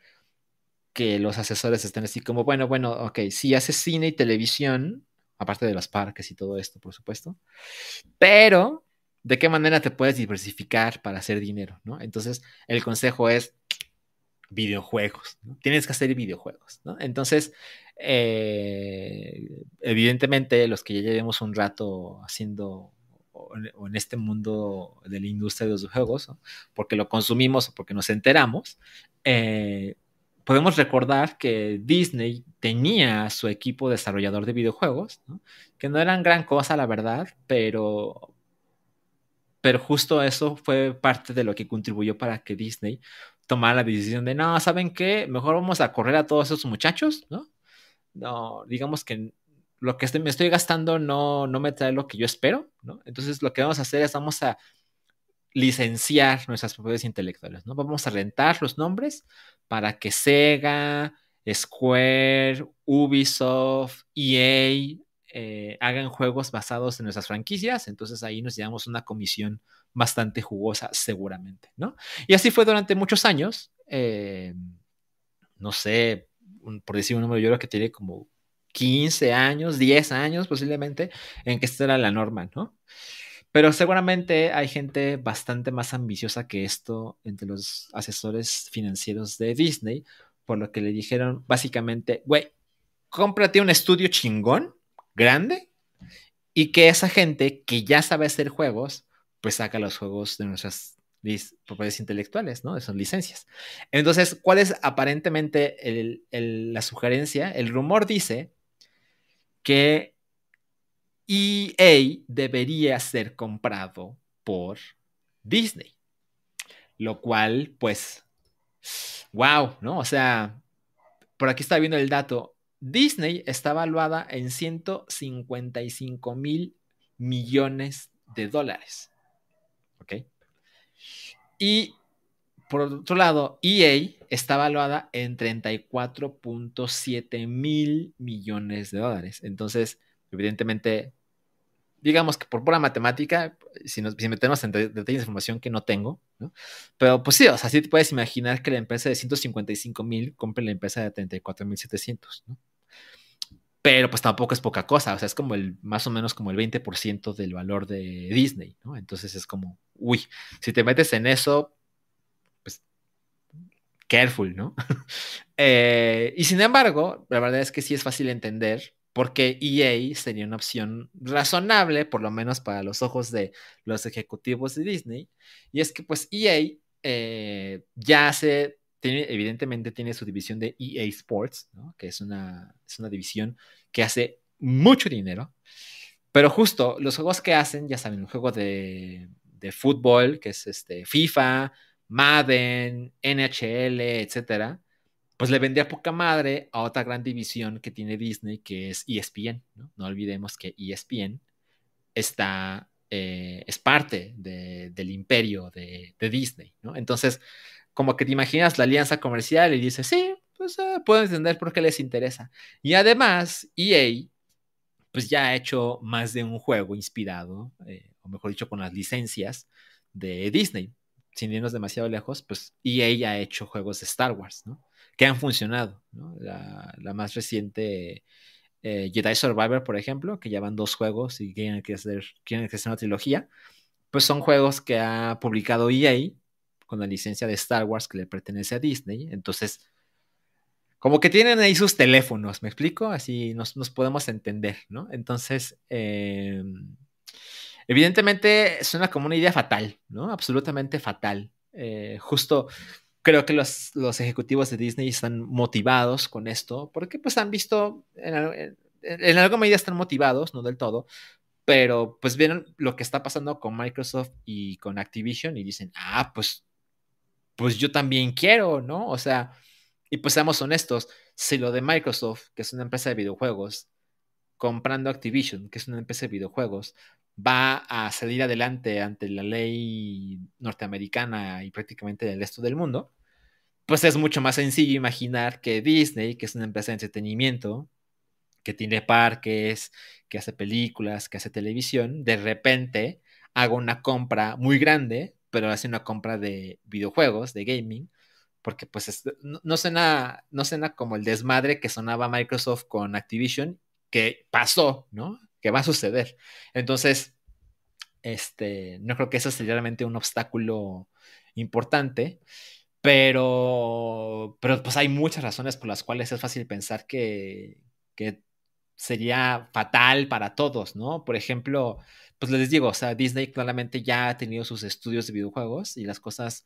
que los asesores estén así como, bueno, bueno, ok, sí haces cine y televisión, aparte de los parques y todo esto, por supuesto, pero ¿de qué manera te puedes diversificar para hacer dinero? ¿no? Entonces, el consejo es videojuegos. Tienes que hacer videojuegos, ¿no? Entonces, eh, evidentemente, los que ya llevemos un rato haciendo o en este mundo de la industria de los juegos, porque lo consumimos o porque nos enteramos, eh, podemos recordar que Disney tenía su equipo desarrollador de videojuegos, que no eran gran cosa, la verdad, pero, pero justo eso fue parte de lo que contribuyó para que Disney tomara la decisión de, no, ¿saben qué? Mejor vamos a correr a todos esos muchachos, ¿no? No, digamos que lo que me estoy gastando no, no me trae lo que yo espero, ¿no? Entonces lo que vamos a hacer es vamos a licenciar nuestras propiedades intelectuales, ¿no? Vamos a rentar los nombres para que Sega, Square, Ubisoft, EA eh, hagan juegos basados en nuestras franquicias, entonces ahí nos llevamos una comisión bastante jugosa seguramente, ¿no? Y así fue durante muchos años, eh, no sé, por decir un número, yo creo que tiene como 15 años, 10 años posiblemente, en que esta era la norma, ¿no? Pero seguramente hay gente bastante más ambiciosa que esto entre los asesores financieros de Disney, por lo que le dijeron básicamente, güey, cómprate un estudio chingón, grande, y que esa gente que ya sabe hacer juegos, pues saca los juegos de nuestras propiedades intelectuales, ¿no? Sus licencias. Entonces, ¿cuál es aparentemente la sugerencia? El rumor dice que EA debería ser comprado por Disney. Lo cual, pues, wow, ¿no? O sea, por aquí está viendo el dato. Disney está valuada en 155 mil millones de dólares. ¿Ok? Y por otro lado, EA está valuada en 34.7 mil millones de dólares. Entonces, evidentemente, digamos que por pura matemática, si, nos, metemos en detalles de información que no tengo, ¿no? Pero pues sí, o sea, sí te puedes imaginar que la empresa de 155 mil compre la empresa de 34 mil 700, ¿no? Pero pues tampoco es poca cosa, o sea, es como el, más o menos como el 20% del valor de Disney, ¿no? Entonces es como, uy, si te metes en eso, pues, careful, ¿no? Eh, y sin embargo, la verdad es que sí es fácil entender porque EA sería una opción razonable, por lo menos para los ojos de los ejecutivos de Disney. Y es que pues EA eh, ya se, tiene, evidentemente tiene su división de EA Sports, que es una, es una división que hace mucho dinero. Pero justo los juegos que hacen, ya saben, un juego de, de fútbol, que es este, FIFA, Madden, NHL, etcétera pues le vendía poca madre a otra gran división que tiene Disney, que es ESPN. No, no olvidemos que ESPN está, eh, es parte del imperio de, Disney. Entonces, como que te imaginas la alianza comercial y dices, sí, pues eh, puedo entender por qué les interesa. Y además, EA, pues ya ha hecho más de un juego inspirado, eh, o mejor dicho, con las licencias de Disney. Sin irnos demasiado lejos, pues EA ha hecho juegos de Star Wars, ¿no? que han funcionado. La, más reciente eh, Jedi Survivor, por ejemplo, que llevan dos juegos y quieren hacer, quieren hacer una trilogía, pues son juegos que ha publicado EA con la licencia de Star Wars que le pertenece a Disney. Entonces, como que tienen ahí sus teléfonos, ¿me explico? Así nos, podemos entender, ¿no? Entonces, em, evidentemente suena como una idea fatal, ¿no? Absolutamente fatal. Eh, justo creo que los, los, ejecutivos de Disney están motivados con esto, porque pues han visto, en, en, alguna medida están motivados, no del todo, pero pues vieron lo que está pasando con Microsoft y con Activision y dicen, ah, pues, pues yo también quiero, ¿no? O sea, y pues seamos honestos, si lo de Microsoft, que es una empresa de videojuegos, comprando Activision, que es una empresa de videojuegos, va a salir adelante ante la ley norteamericana y prácticamente del resto del mundo, pues es mucho más sencillo imaginar que Disney, que es una empresa de entretenimiento, que tiene parques, que hace películas, que hace televisión, de repente haga una compra muy grande, pero hace una compra de videojuegos, de gaming, porque pues no, no, suena, no suena como el desmadre que sonaba Microsoft con Activision, que pasó, ¿no? Que va a suceder. Entonces, este, no creo que eso sea realmente un obstáculo importante. Pero, pero pues hay muchas razones por las cuales es fácil pensar que, que sería fatal para todos, ¿no? Por ejemplo, pues les digo, o sea, Disney claramente ya ha tenido sus estudios de videojuegos y las cosas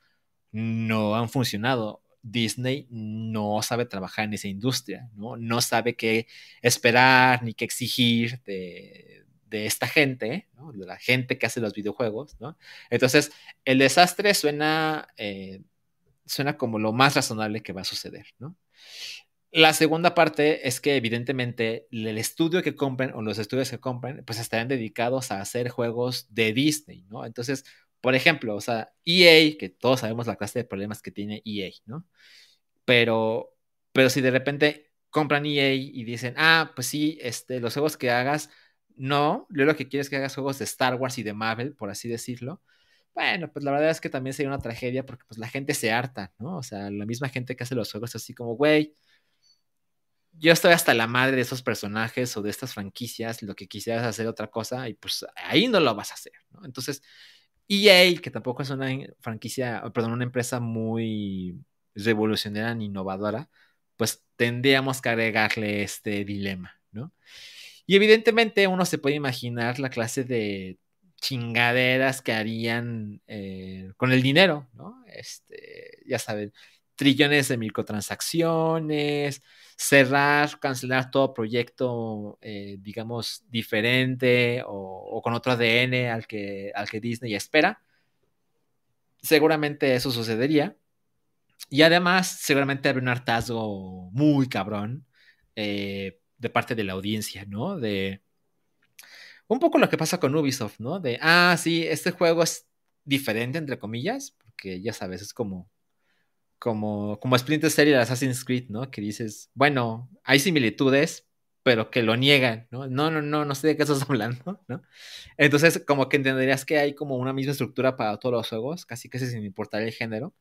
no han funcionado. Disney no sabe trabajar en esa industria, ¿no? No sabe qué esperar ni qué exigir de, de esta gente, ¿no? de la gente que hace los videojuegos, ¿no? Entonces, el desastre suena eh, suena como lo más razonable que va a suceder, ¿no? La segunda parte es que evidentemente el estudio que compren o los estudios que compren, pues estarán dedicados a hacer juegos de Disney, ¿no? Entonces, por ejemplo, o sea, EA, que todos sabemos la clase de problemas que tiene EA, ¿no? Pero, pero si de repente compran EA y dicen, ah, pues sí, este, los juegos que hagas, no, yo lo que quiero es que hagas juegos de Star Wars y de Marvel, por así decirlo, bueno, pues la verdad es que también sería una tragedia porque pues la gente se harta, ¿no? O sea, la misma gente que hace los juegos así como, güey, yo estoy hasta la madre de esos personajes o de estas franquicias, lo que quisieras hacer otra cosa y pues ahí no lo vas a hacer, ¿no? Entonces, EA, que tampoco es una franquicia, perdón, una empresa muy revolucionaria ni innovadora, pues tendríamos que agregarle este dilema, ¿no? Y evidentemente uno se puede imaginar la clase de chingaderas que harían eh, con el dinero, ¿no? Este, ya saben, trillones de microtransacciones, cerrar, cancelar todo proyecto, eh, digamos, diferente o, con otro ADN al que, al que Disney espera. Seguramente eso sucedería. Y además, seguramente habría un hartazgo muy cabrón eh, de parte de la audiencia, ¿no? De, un poco lo que pasa con Ubisoft, ¿no? De, ah, sí, este juego es diferente, entre comillas, porque ya sabes, es como como, como Splinter Cell y Assassin's Creed, ¿no? Que dices, bueno, hay similitudes, pero que lo niegan, ¿no? No, no, no, no sé de qué estás hablando, ¿no? Entonces, como que entenderías que hay como una misma estructura para todos los juegos, casi casi sin importar el género.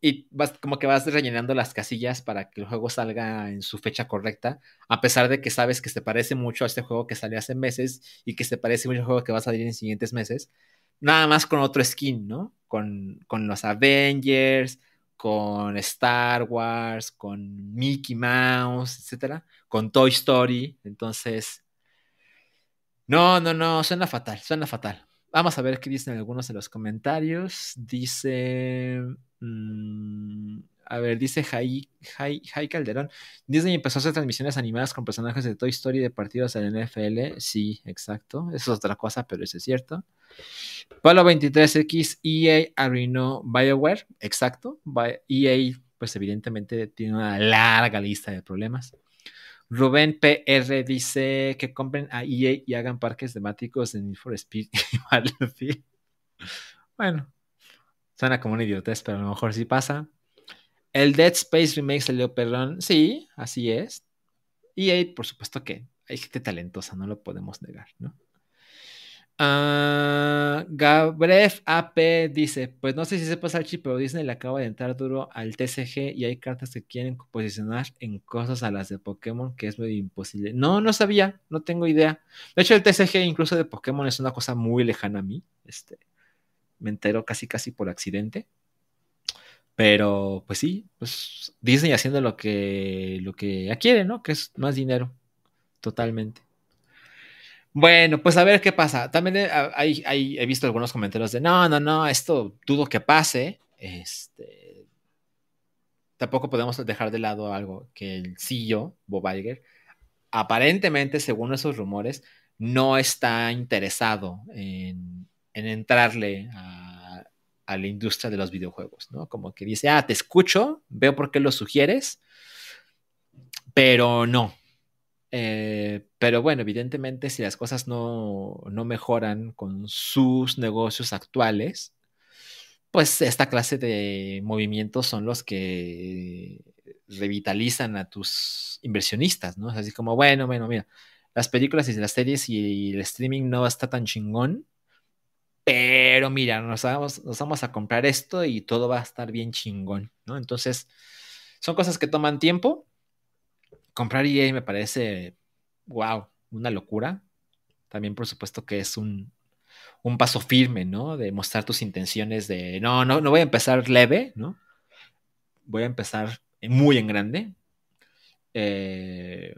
Y vas, como que vas rellenando las casillas para que el juego salga en su fecha correcta, a pesar de que sabes que se parece mucho a este juego que salió hace meses y que se parece mucho al juego que va a salir en siguientes meses, nada más con otro skin, ¿no? Con, con los Avengers, con Star Wars, con Mickey Mouse, etcétera, con Toy Story. Entonces, no, no, no, suena fatal, suena fatal. Vamos a ver qué dicen algunos de los comentarios. Dice. Mm, a ver, dice Jai, Calderón. Disney empezó a hacer transmisiones animadas con personajes de Toy Story de partidos del NFL. Sí, exacto. Eso es otra cosa, pero eso es cierto. Palo 23X, EA arruinó BioWare. Exacto. EA, pues evidentemente tiene una larga lista de problemas. Rubén PR dice que compren a EA y hagan parques temáticos en for Speed y Battlefield. Bueno, suena como un idiotez, pero a lo mejor sí pasa. El Dead Space Remake salió perdón. Sí, así es. EA, por supuesto que hay gente talentosa, no lo podemos negar, ¿no? Uh, AP dice: Pues no sé si sepas, Archie, pero Disney le acaba de entrar duro al TCG y hay cartas que quieren posicionar en cosas a las de Pokémon que es muy imposible. No, no sabía, no tengo idea. De hecho, el TCG incluso de Pokémon es una cosa muy lejana a mí. Este, me entero casi casi por accidente. Pero pues sí, pues Disney haciendo lo que lo que quiere, ¿no? Que es más dinero. Totalmente. Bueno, pues a ver qué pasa. También he visto algunos comentarios de no, no, no, esto dudo que pase. Este, tampoco podemos dejar de lado algo que el CEO, Bob Iger, aparentemente, según esos rumores, no está interesado en, entrarle a, a, la industria de los videojuegos, ¿no? Como que dice, ah, te escucho, veo por qué lo sugieres, pero no, eh, pero bueno, evidentemente si las cosas no, mejoran con sus negocios actuales, pues esta clase de movimientos son los que revitalizan a tus inversionistas, ¿no? Es así como, bueno, bueno, mira, las películas y las series y el streaming no está tan chingón, pero mira, nos vamos, nos vamos a comprar esto y todo va a estar bien chingón, ¿no? Entonces, son cosas que toman tiempo, comprar EA me parece, wow, una locura. También, por supuesto, que es un, paso firme, ¿no? De mostrar tus intenciones de, no, no, no voy a empezar leve, ¿no? Voy a empezar muy en grande. Eh,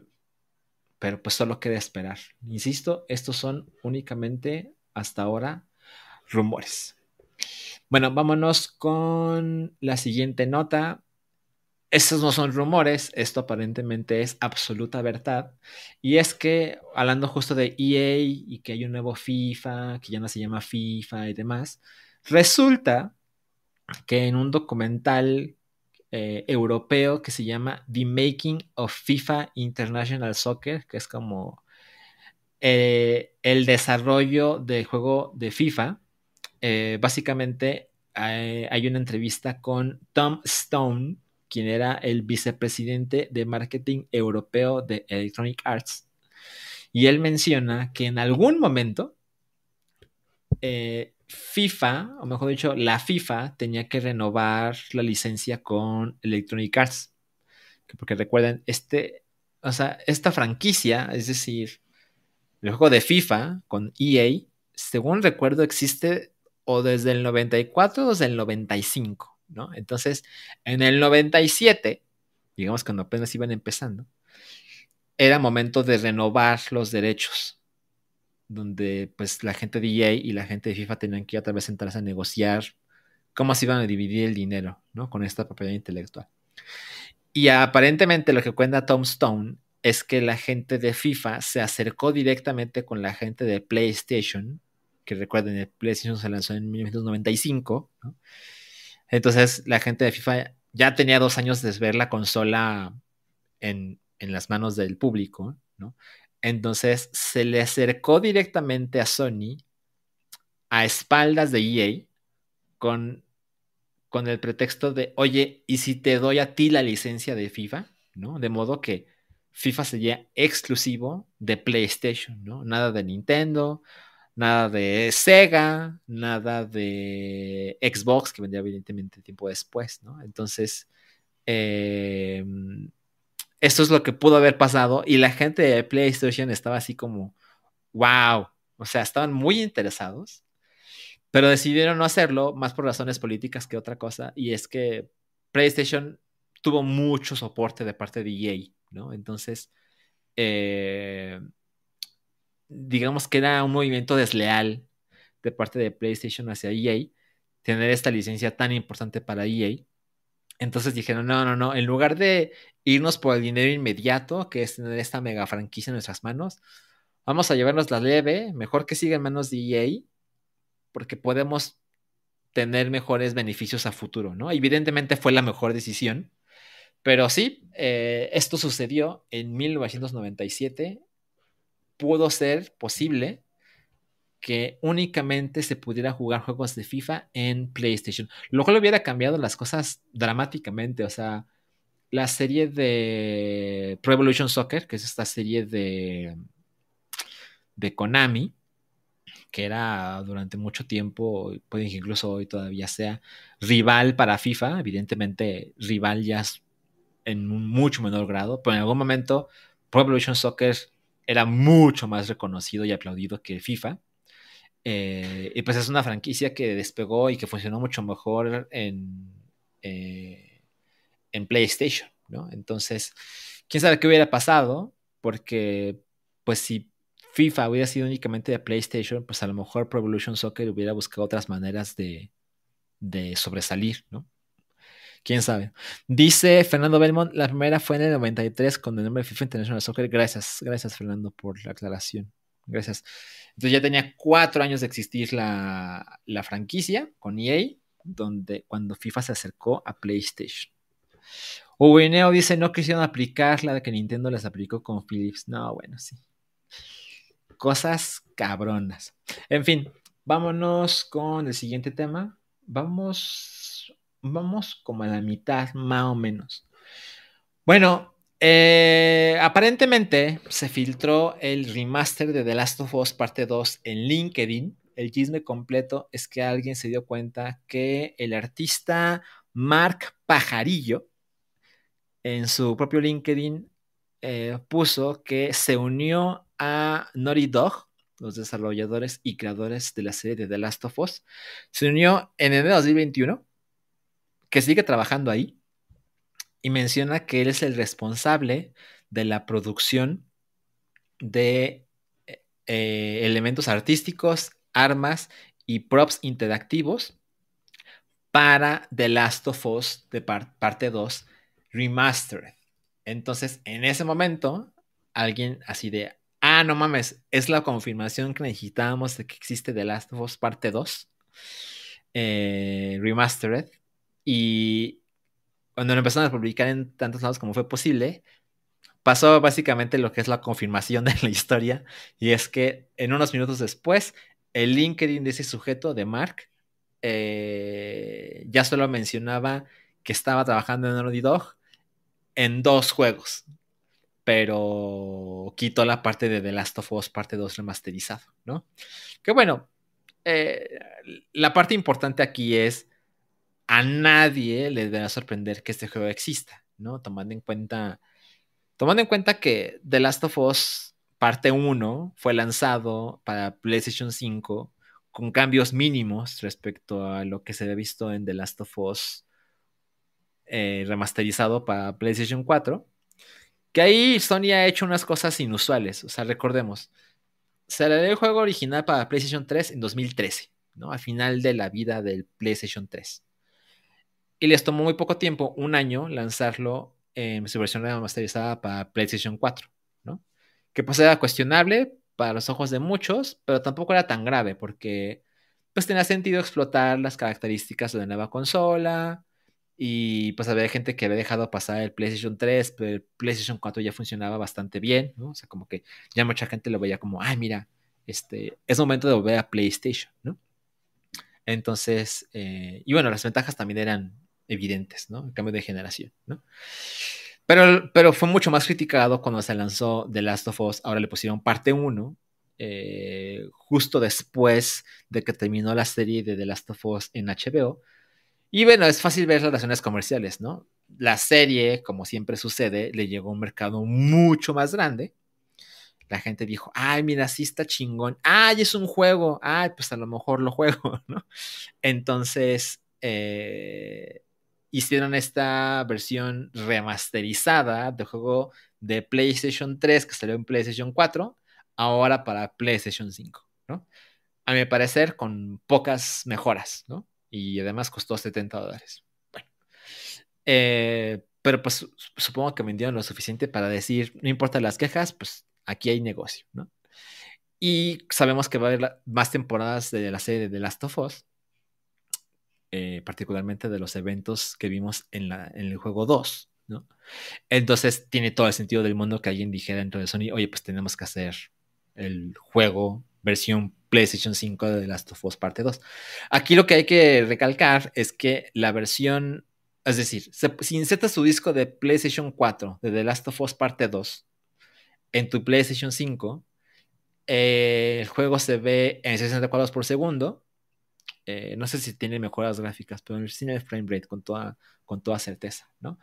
pero pues solo queda esperar. Insisto, estos son únicamente hasta ahora rumores. Bueno, vámonos con la siguiente nota. Estos no son rumores, esto aparentemente es absoluta verdad. Y es que, hablando justo de EA y que hay un nuevo FIFA, que ya no se llama FIFA y demás, resulta que en un documental eh, europeo que se llama The Making of FIFA International Soccer, que es como eh, el desarrollo del juego de FIFA, eh, básicamente hay una entrevista con Tom Stone, quien era el vicepresidente de marketing europeo de Electronic Arts. Y él menciona que en algún momento eh, FIFA, o mejor dicho, la FIFA tenía que renovar la licencia con Electronic Arts. Porque recuerden, este, o sea, esta franquicia, es decir, el juego de FIFA con EA, según recuerdo, existe o desde el 94 o desde el 95. ¿no? Entonces, en el 97, digamos cuando apenas iban empezando, era momento de renovar los derechos, donde pues la gente de EA y la gente de FIFA tenían que otra vez sentarse a negociar cómo se iban a dividir el dinero, ¿no? Con esta propiedad intelectual. Y aparentemente lo que cuenta Tom Stone es que la gente de FIFA se acercó directamente con la gente de PlayStation, que recuerden, el PlayStation se lanzó en 1995, ¿no? Entonces la gente de FIFA ya tenía dos años de ver la consola en, las manos del público, ¿no? Entonces se le acercó directamente a Sony a espaldas de EA con, con el pretexto de, oye, ¿y si te doy a ti la licencia de FIFA? ¿No? De modo que FIFA sería exclusivo de PlayStation, ¿no? Nada de Nintendo, nada de Sega, nada de Xbox, que vendría evidentemente tiempo después, ¿no? Entonces, em, esto es lo que pudo haber pasado y la gente de PlayStation estaba así como, wow, o sea, estaban muy interesados, pero decidieron no hacerlo más por razones políticas que otra cosa, y es que PlayStation tuvo mucho soporte de parte de EA, ¿no? Entonces, eh, digamos que era un movimiento desleal de parte de PlayStation hacia EA, tener esta licencia tan importante para EA. Entonces dijeron, no, no, no, en lugar de irnos por el dinero inmediato, que es tener esta mega franquicia en nuestras manos, vamos a llevarnos la leve, mejor que siga en manos de EA, porque podemos tener mejores beneficios a futuro, ¿no? Evidentemente fue la mejor decisión, pero sí, eh, esto sucedió en 1997 pudo ser posible que únicamente se pudiera jugar juegos de FIFA en PlayStation, lo cual hubiera cambiado las cosas dramáticamente, o sea, la serie de Pro Evolution Soccer, que es esta serie de, de Konami, que era durante mucho tiempo, puede que incluso hoy todavía sea rival para FIFA, evidentemente rival ya en un mucho menor grado, pero en algún momento Pro Evolution Soccer era mucho más reconocido y aplaudido que FIFA. Eh, y pues es una franquicia que despegó y que funcionó mucho mejor en, eh, en PlayStation, ¿no? Entonces, quién sabe qué hubiera pasado, porque pues si FIFA hubiera sido únicamente de PlayStation, pues a lo mejor Pro Evolution Soccer hubiera buscado otras maneras de, de sobresalir, ¿no? Quién sabe. Dice Fernando Belmont, la primera fue en el 93 con el nombre FIFA International Soccer. Gracias, gracias Fernando por la aclaración. Gracias. Entonces ya tenía cuatro años de existir la, franquicia con EA, donde cuando FIFA se acercó a PlayStation. Uwineo dice, no quisieron aplicar la de que Nintendo les aplicó con Philips. No, bueno, sí. Cosas cabronas. En fin, vámonos con el siguiente tema. Vamos vamos como a la mitad, más o menos. Bueno, eh, aparentemente se filtró el remaster de The Last of Us parte 2 en LinkedIn. El chisme completo es que alguien se dio cuenta que el artista Mark Pajarillo en su propio LinkedIn eh, puso que se unió a Naughty Dog, los desarrolladores y creadores de la serie de The Last of Us. Se unió en enero de 2021 que sigue trabajando ahí y menciona que él es el responsable de la producción de eh, elementos artísticos, armas y props interactivos para The Last of Us de parte 2 Remastered. Entonces, en ese momento, alguien así de, ah, no mames, es la confirmación que necesitábamos de que existe The Last of Us parte 2 eh, Remastered y cuando lo empezaron a publicar en tantos lados como fue posible, pasó básicamente lo que es la confirmación de la historia. Y es que en unos minutos después, el LinkedIn de ese sujeto, de Mark, eh, ya solo mencionaba que estaba trabajando en Naughty Dog en dos juegos. Pero quitó la parte de The Last of Us, parte 2 remasterizado, ¿no? Que bueno, eh, la parte importante aquí es a nadie le debe sorprender que este juego exista, ¿no? Tomando en cuenta, tomando en cuenta que The Last of Us parte 1 fue lanzado para PlayStation 5 con cambios mínimos respecto a lo que se había visto en The Last of Us eh, remasterizado para PlayStation 4. Que ahí Sony ha hecho unas cosas inusuales. O sea, recordemos, salió el juego original para PlayStation 3 en 2013, ¿no? Al final de la vida del PlayStation 3 y les tomó muy poco tiempo, un año, lanzarlo en su versión remasterizada para PlayStation 4, ¿no? Que pues era cuestionable para los ojos de muchos, pero tampoco era tan grave porque pues tenía sentido explotar las características de la nueva consola y pues había gente que había dejado pasar el PlayStation 3, pero el PlayStation 4 ya funcionaba bastante bien, ¿no? O sea, como que ya mucha gente lo veía como, ay, mira, este, es momento de volver a PlayStation, ¿no? Entonces, eh, y bueno, las ventajas también eran evidentes, ¿no? El cambio de generación, ¿no? Pero, pero fue mucho más criticado cuando se lanzó The Last of Us, ahora le pusieron parte 1, eh, justo después de que terminó la serie de The Last of Us en HBO. Y bueno, es fácil ver relaciones comerciales, ¿no? La serie, como siempre sucede, le llegó a un mercado mucho más grande. La gente dijo, ay, mira, sí está chingón. Ay, es un juego. Ay, pues a lo mejor lo juego, ¿no? Entonces, eh, hicieron esta versión remasterizada de juego de PlayStation 3 que salió en PlayStation 4, ahora para PlayStation 5, ¿no? A mi parecer, con pocas mejoras, ¿no? Y además costó 70 dólares. Bueno. Eh, pero pues supongo que vendieron lo suficiente para decir, no importa las quejas, pues aquí hay negocio, ¿no? Y sabemos que va a haber más temporadas de la serie de The Last of Us, eh, particularmente de los eventos que vimos en, la, en el juego 2, ¿no? Entonces tiene todo el sentido del mundo que alguien dijera dentro de Sony, oye, pues tenemos que hacer el juego versión PlayStation 5 de The Last of Us parte 2. Aquí lo que hay que recalcar es que la versión, es decir, si insertas tu disco de PlayStation 4 de The Last of Us parte 2 en tu PlayStation 5, eh, el juego se ve en 60 cuadros por segundo eh, no sé si tiene mejoras gráficas, pero en el cine de frame rate con toda, con toda certeza, ¿no?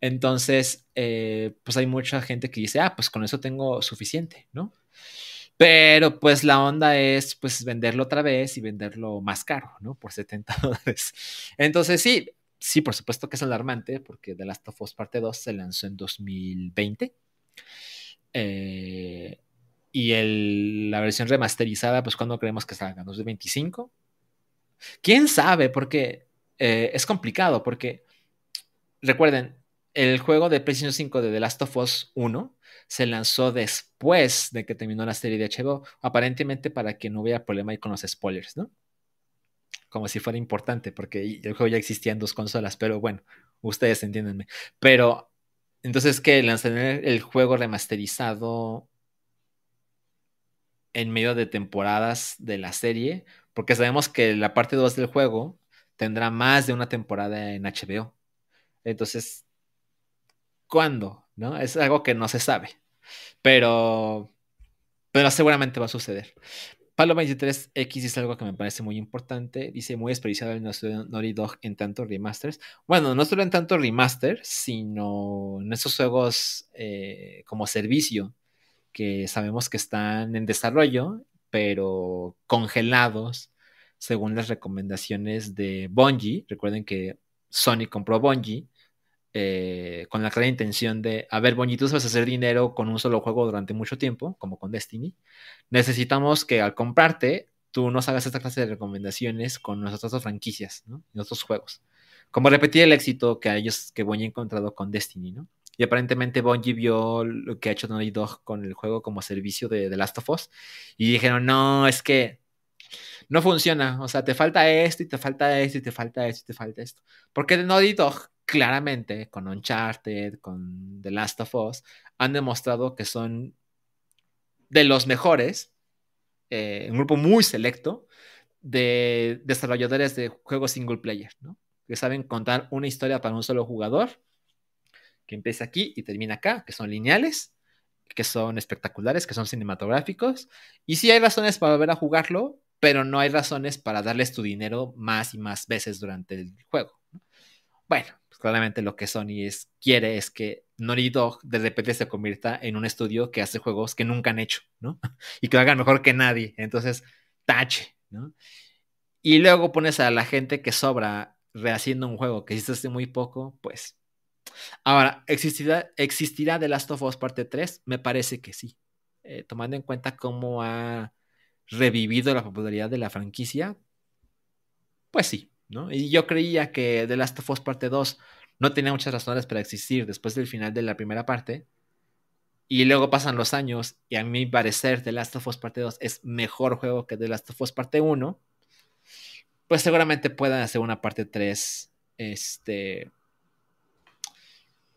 Entonces, eh, pues hay mucha gente que dice, ah, pues con eso tengo suficiente, ¿no? Pero pues la onda es pues venderlo otra vez y venderlo más caro, ¿no? Por 70 dólares. Entonces sí, sí, por supuesto que es alarmante porque The Last of Us Parte 2 se lanzó en 2020. Eh, y el, la versión remasterizada, pues cuando creemos que salga, 2025. ¿Quién sabe? Porque eh, es complicado, porque recuerden, el juego de PlayStation 5 de The Last of Us 1 se lanzó después de que terminó la serie de HBO, aparentemente para que no hubiera problema ahí con los spoilers, ¿no? Como si fuera importante, porque el juego ya existía en dos consolas, pero bueno, ustedes entiéndenme. Pero, entonces, ¿qué? Lanzan el juego remasterizado en medio de temporadas de la serie, porque sabemos que la parte 2 del juego tendrá más de una temporada en HBO. Entonces, ¿cuándo? ¿No? Es algo que no se sabe. Pero, pero seguramente va a suceder. Palo 23X dice algo que me parece muy importante. Dice muy desperdiciado el Naughty Dog en tanto remasters. Bueno, no solo en tanto remaster, sino en esos juegos eh, como servicio que sabemos que están en desarrollo pero congelados según las recomendaciones de Bungie. Recuerden que Sony compró Bungie eh, con la clara intención de, a ver, Bungie, tú a hacer dinero con un solo juego durante mucho tiempo, como con Destiny. Necesitamos que al comprarte, tú nos hagas esta clase de recomendaciones con nuestras otras franquicias, ¿no? Juegos. Como repetir el éxito que ellos, que Bungie ha encontrado con Destiny, ¿no? Y aparentemente Bungie vio lo que ha hecho Naughty Dog con el juego como servicio de The Last of Us. Y dijeron, no, es que no funciona. O sea, te falta esto y te falta esto y te falta esto y te falta esto. Porque Naughty Dog, claramente, con Uncharted, con The Last of Us, han demostrado que son de los mejores, eh, un grupo muy selecto de desarrolladores de juegos single player, ¿no? Que saben contar una historia para un solo jugador que empieza aquí y termina acá, que son lineales, que son espectaculares, que son cinematográficos. Y sí hay razones para volver a jugarlo, pero no hay razones para darles tu dinero más y más veces durante el juego. Bueno, pues claramente lo que Sony es, quiere es que Naughty Dog de repente se convierta en un estudio que hace juegos que nunca han hecho, ¿no? Y que lo hagan mejor que nadie. Entonces, tache, ¿no? Y luego pones a la gente que sobra rehaciendo un juego que hiciste hace muy poco, pues Ahora, ¿existirá, ¿existirá The Last of Us parte 3? Me parece que sí. Eh, tomando en cuenta cómo ha revivido la popularidad de la franquicia, pues sí, ¿no? Y yo creía que The Last of Us parte 2 no tenía muchas razones para existir después del final de la primera parte. Y luego pasan los años y a mi parecer The Last of Us parte 2 es mejor juego que The Last of Us parte 1. Pues seguramente puedan hacer una parte 3 este,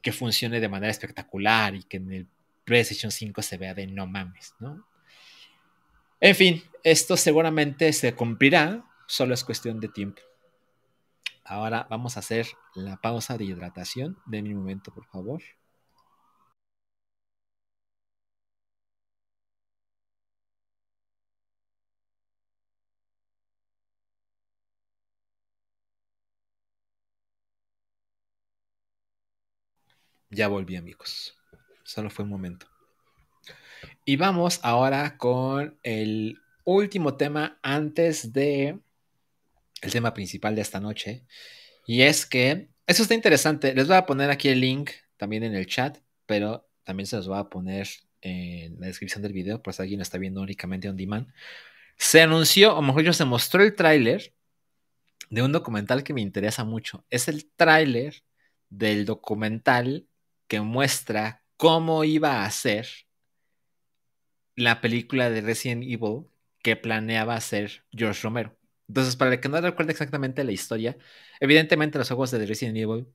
que funcione de manera espectacular y que en el PlayStation 5 se vea de no mames, ¿no? En fin, esto seguramente se cumplirá solo es cuestión de tiempo. Ahora vamos a hacer la pausa de hidratación. De mi momento, por favor. Ya volví, amigos. Solo fue un momento. Y vamos ahora con el último tema antes de el tema principal de esta noche. Y es que eso está interesante. Les voy a poner aquí el link también en el chat, pero también se los voy a poner en la descripción del video, por si alguien está viendo únicamente on demand. Se anunció, o mejor dicho, se mostró el tráiler de un documental que me interesa mucho. Es el tráiler del documental muestra cómo iba a ser la película de Resident Evil que planeaba hacer George Romero. Entonces, para el que no recuerde exactamente la historia, evidentemente los juegos de Resident Evil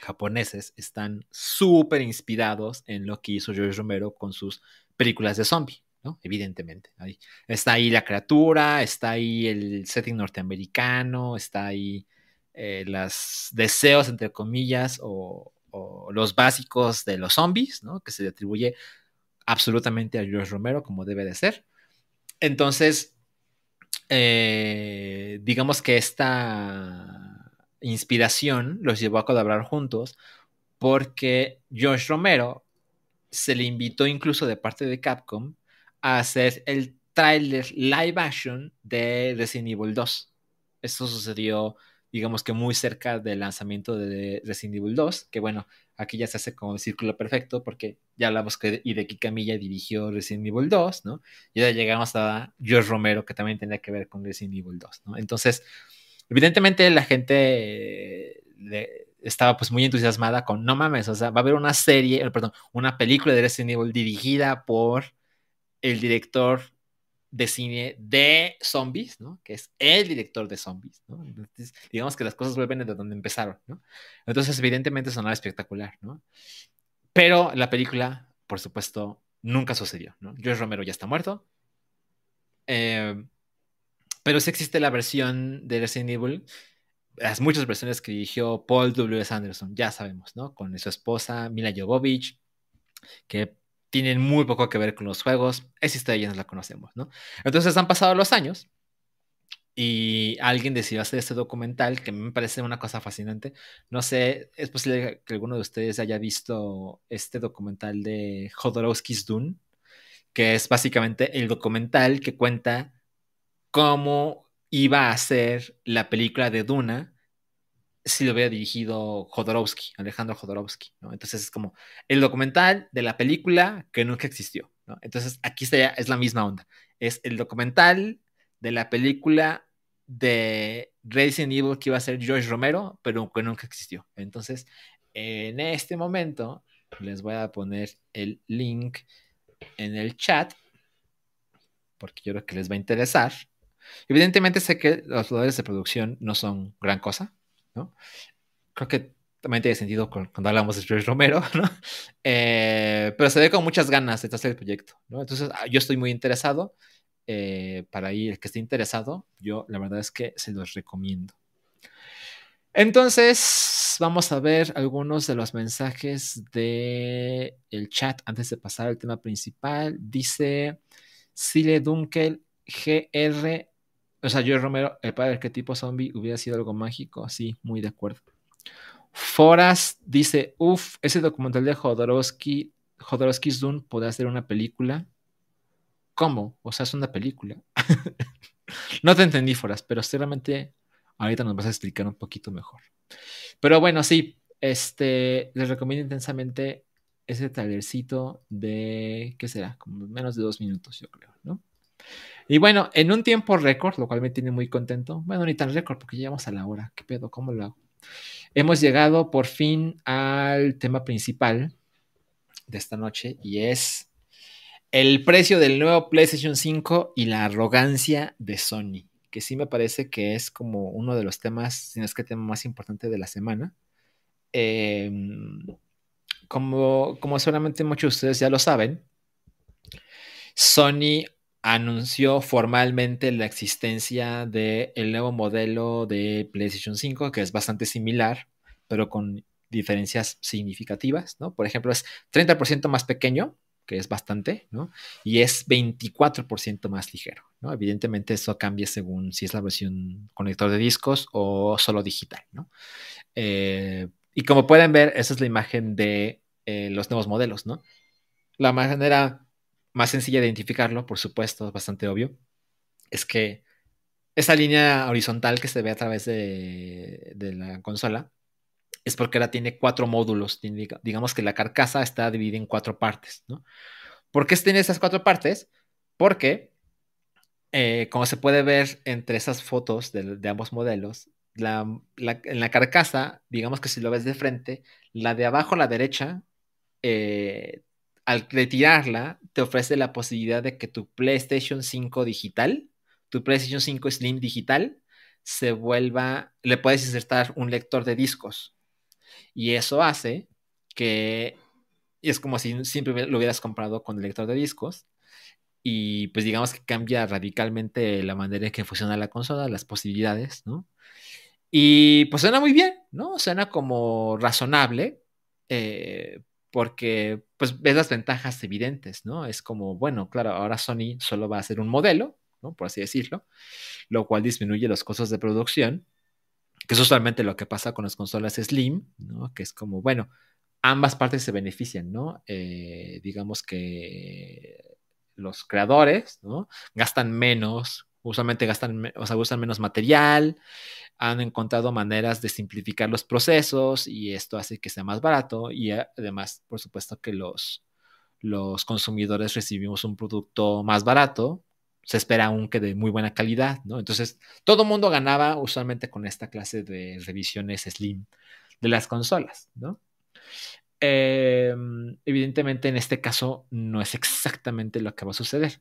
japoneses están súper inspirados en lo que hizo George Romero con sus películas de zombie, ¿no? Evidentemente. Ahí. Está ahí la criatura, está ahí el setting norteamericano, está ahí eh, los deseos, entre comillas, o, o, los básicos de los zombies, ¿no? Que se atribuye absolutamente a George Romero, como debe de ser. Entonces, eh, digamos que esta inspiración los llevó a colaborar juntos porque George Romero se le invitó incluso de parte de Capcom a hacer el trailer live action de Resident Evil 2. Esto sucedió, digamos que muy cerca del lanzamiento de Resident Evil 2, que bueno, aquí ya se hace como el círculo perfecto porque ya hablamos que Hideki Kamiya dirigió Resident Evil 2, ¿no? Y ya llegamos a George Romero, que también tenía que ver con Resident Evil 2, ¿no? Entonces, evidentemente la gente estaba pues muy entusiasmada con, no mames, o sea, va a haber una serie, eh, perdón, una película de Resident Evil dirigida por el director de cine de zombies, ¿no? Que es el director de zombies, ¿no? Digamos que las cosas vuelven de donde empezaron, ¿no? Entonces, evidentemente sonaba espectacular, ¿no? Pero la película, por supuesto, nunca sucedió, ¿no? George Romero ya está muerto. Eh, pero sí existe la versión de Resident Evil, las muchas versiones que dirigió Paul W. Anderson, ya sabemos, ¿no? Con su esposa Mila Jovovich, que tienen muy poco que ver con los juegos. Esa historia ya nos la conocemos, ¿no? Entonces han pasado los años y alguien decidió hacer este documental que me parece una cosa fascinante. No sé, es posible que alguno de ustedes haya visto este documental de Jodorowsky's Dune, que es básicamente el documental que cuenta cómo iba a ser la película de Duna si lo hubiera dirigido Jodorowsky, Alejandro Jodorowsky. Entonces es como el documental de la película que nunca existió. Entonces aquí está, es la misma onda. Es el documental de la película de Resident Evil que iba a ser George Romero, pero que nunca existió. Entonces, en este momento les voy a poner el link en el chat porque yo creo que les va a interesar. Evidentemente sé que los valores de producción no son gran cosa, ¿no? Creo que también tiene sentido cuando hablamos de George Romero, ¿no? Eh, pero se ve con muchas ganas de hacer el proyecto, ¿no? Entonces, ah, yo estoy muy interesado. Eh, para ahí, el que esté interesado, yo la verdad es que se los recomiendo. Entonces, vamos a ver algunos de los mensajes del el chat antes de pasar al tema principal. Dice Sile Dunkel GR o sea, yo Romero, el padre arquetipo zombie hubiera sido algo mágico. Sí, muy de acuerdo. Foras dice, uff, ese documental de Jodorowsky, Jodorowsky's Dune podría ser una película. ¿Cómo? O sea, es una película. no te entendí, Foras, pero seguramente ahorita nos vas a explicar un poquito mejor. Pero bueno, sí, este, les recomiendo intensamente ese talercito de, ¿qué será? Como menos de dos minutos, yo creo, ¿no? Y bueno, en un tiempo récord, lo cual me tiene muy contento. Bueno, ni tan récord porque llegamos a la hora. ¿Qué pedo? ¿Cómo lo hago? Hemos llegado por fin al tema principal de esta noche y es el precio del nuevo PlayStation 5 y la arrogancia de Sony, que sí me parece que es como uno de los temas, si no es que el tema más importante de la semana. Em, como, como seguramente muchos de ustedes ya lo saben, Sony anunció formalmente la existencia del nuevo modelo de PlayStation 5, que es bastante similar, pero con diferencias significativas, ¿no? Por ejemplo, es 30% más pequeño, que es bastante, ¿no? Y es 24% más ligero, ¿no? Evidentemente eso cambia según si es la versión conector de discos o solo digital, ¿no? Eh, y como pueden ver, esa es la imagen de eh, los nuevos modelos, ¿no? La manera más sencilla de identificarlo, por supuesto, bastante obvio, es que esa línea horizontal que se ve a través de, la consola es porque ahora tiene cuatro módulos. digamos que la carcasa está dividida en cuatro partes, ¿no? ¿Por qué tiene esas cuatro partes? Porque, eh, como se puede ver entre esas fotos de, ambos modelos, en la carcasa, digamos que si lo ves de frente, la de abajo a la derecha eh, al retirarla, te ofrece la posibilidad de que tu PlayStation 5 digital, tu PlayStation 5 Slim digital, se vuelva, le puedes insertar un lector de discos. Y eso hace que es como si siempre lo hubieras comprado con el lector de discos. Y pues digamos que cambia radicalmente la manera en que funciona la consola, las posibilidades, ¿no? Y pues suena muy bien, ¿no? Suena como razonable, eh, porque pues ves las ventajas evidentes, ¿no? Es como, bueno, claro, ahora Sony solo va a hacer un modelo, ¿no? Por así decirlo, lo cual disminuye los costos de producción, que es usualmente lo que pasa con las consolas Slim, ¿no? Que es como, bueno, ambas partes se benefician, ¿no? Eh, digamos que los creadores, ¿no? Gastan menos, usualmente gastan, o sea, usan menos material, han encontrado maneras de simplificar los procesos y esto hace que sea más barato y además, por supuesto, que los, los consumidores recibimos un producto más barato, se espera aún que de muy buena calidad, ¿no? Entonces, todo mundo ganaba usualmente con esta clase de revisiones slim de las consolas, ¿no? Em, evidentemente, en este caso, no es exactamente lo que va a suceder.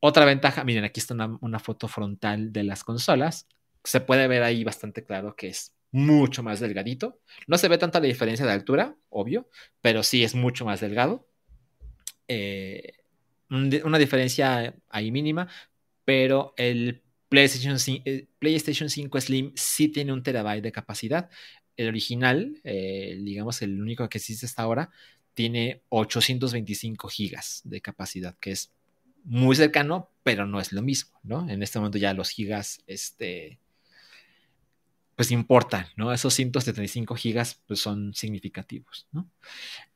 Otra ventaja, miren, aquí está una, foto frontal de las consolas se puede ver ahí bastante claro que es mucho más delgadito. No se ve tanta la diferencia de altura, obvio, pero sí es mucho más delgado. Eh, una diferencia ahí mínima, pero el PlayStation 5, Slim sí tiene un terabyte de capacidad. El original, eh, digamos el único que existe hasta ahora, tiene 825 gigas de capacidad, que es muy cercano, pero no es lo mismo, ¿no? En este momento ya los gigas, este, pues importan, ¿no? Esos 175 gigas pues, son significativos, ¿no?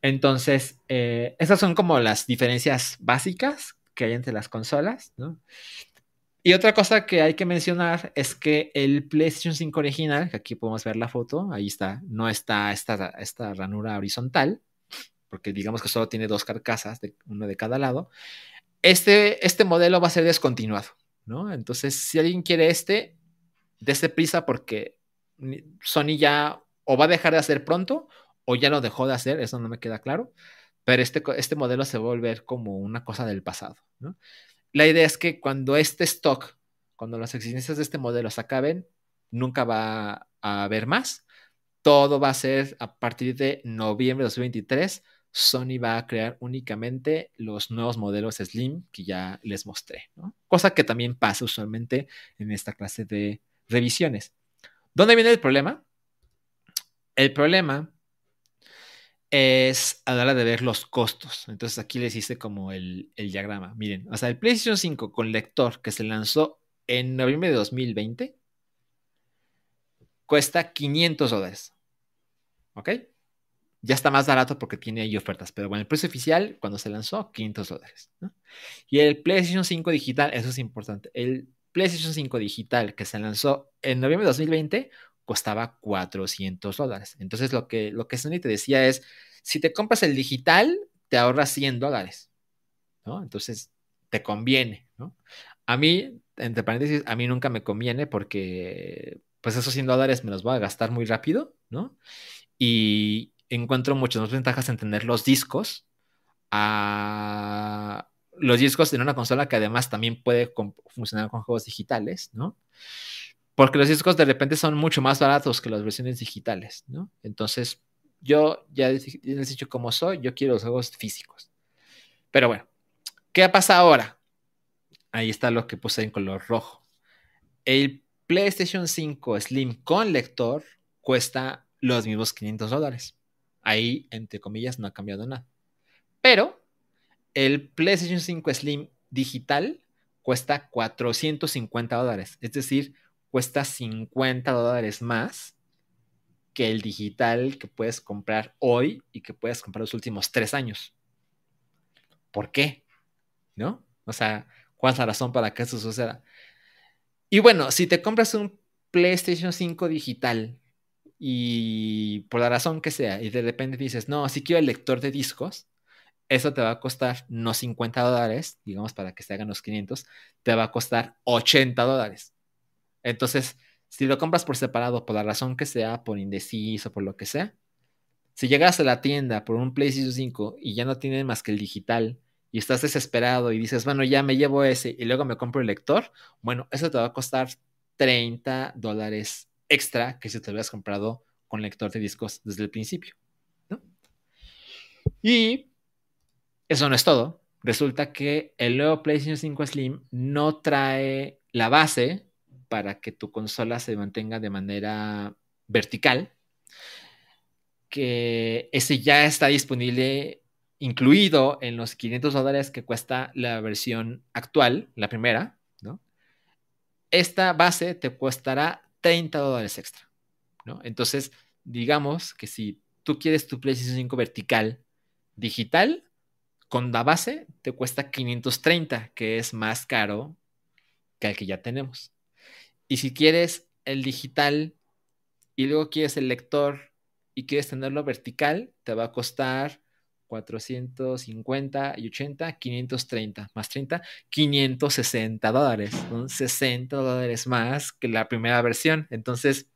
Entonces, eh, esas son como las diferencias básicas que hay entre las consolas, ¿no? Y otra cosa que hay que mencionar es que el PlayStation 5 original, que aquí podemos ver la foto, ahí está, no está esta, esta ranura horizontal, porque digamos que solo tiene dos carcasas, de, uno de cada lado. Este, este modelo va a ser descontinuado, ¿no? Entonces, si alguien quiere este, dése prisa porque Sony ya o va a dejar de hacer pronto o ya lo dejó de hacer, eso no me queda claro, pero este, este modelo se va a volver como una cosa del pasado. La idea es que cuando este stock, cuando las existencias de este modelo se acaben, nunca va a haber más. Todo va a ser a partir de noviembre de 2023. Sony va a crear únicamente los nuevos modelos Slim que ya les mostré, cosa que también pasa usualmente en esta clase de revisiones. ¿Dónde viene el problema? El problema es a la hora de ver los costos. Entonces aquí les hice como el, diagrama. Miren, o sea, el PlayStation 5 con lector que se lanzó en noviembre de 2020 cuesta 500 dólares. ¿Ok? Ya está más barato porque tiene ahí ofertas, pero bueno, el precio oficial cuando se lanzó, 500 dólares. Y el PlayStation 5 digital, eso es importante. El PlayStation 5 digital que se lanzó en noviembre de 2020 costaba 400 dólares. Entonces lo que, lo que Sony te decía es, si te compras el digital, te ahorras 100 dólares. Entonces te conviene, ¿no? A mí, entre paréntesis, a mí nunca me conviene porque pues esos 100 dólares me los voy a gastar muy rápido, ¿no? Y encuentro muchas más ventajas en tener los discos a, los discos en una consola que además también puede funcionar con juegos digitales, ¿no? Porque los discos de repente son mucho más baratos que las versiones digitales, ¿no? Entonces, yo ya les dicho cómo soy, yo quiero los juegos físicos. Pero bueno, ¿qué pasa ahora? ahí está lo que puse en color rojo. El PlayStation 5 Slim con lector cuesta los mismos 500 dólares. Ahí, entre comillas, no ha cambiado nada. Pero el PlayStation 5 Slim digital cuesta 450 dólares. Es decir, cuesta 50 dólares más que el digital que puedes comprar hoy y que puedes comprar los últimos tres años. ¿Por qué? ¿No? O sea, ¿cuál es la razón para que eso suceda? Y bueno, si te compras un PlayStation 5 digital y por la razón que sea, y de repente dices, no, si quiero el lector de discos, eso te va a costar no 50 dólares, digamos para que se hagan los 500, te va a costar 80 dólares. Entonces, si lo compras por separado, por la razón que sea, por indeciso, por lo que sea, si llegas a la tienda por un PlayStation 5 y ya no tienes más que el digital y estás desesperado y dices, bueno, ya me llevo ese y luego me compro el lector, bueno, eso te va a costar 30 dólares extra que si te hubieras comprado con lector de discos desde el principio. Y eso no es todo. Resulta que el nuevo PlayStation 5 Slim no trae la base para que tu consola se mantenga de manera vertical, que ese ya está disponible incluido en los 500 dólares que cuesta la versión actual, la primera, ¿no? Esta base te costará 30 dólares extra, ¿no? Entonces, digamos que si tú quieres tu PlayStation 5 vertical digital, con la base te cuesta 530, que es más caro que el que ya tenemos. Y si quieres el digital y luego quieres el lector y quieres tenerlo vertical, te va a costar 450 y 80, 530 más 30, 560 dólares. Son 60 dólares más que la primera versión. Entonces,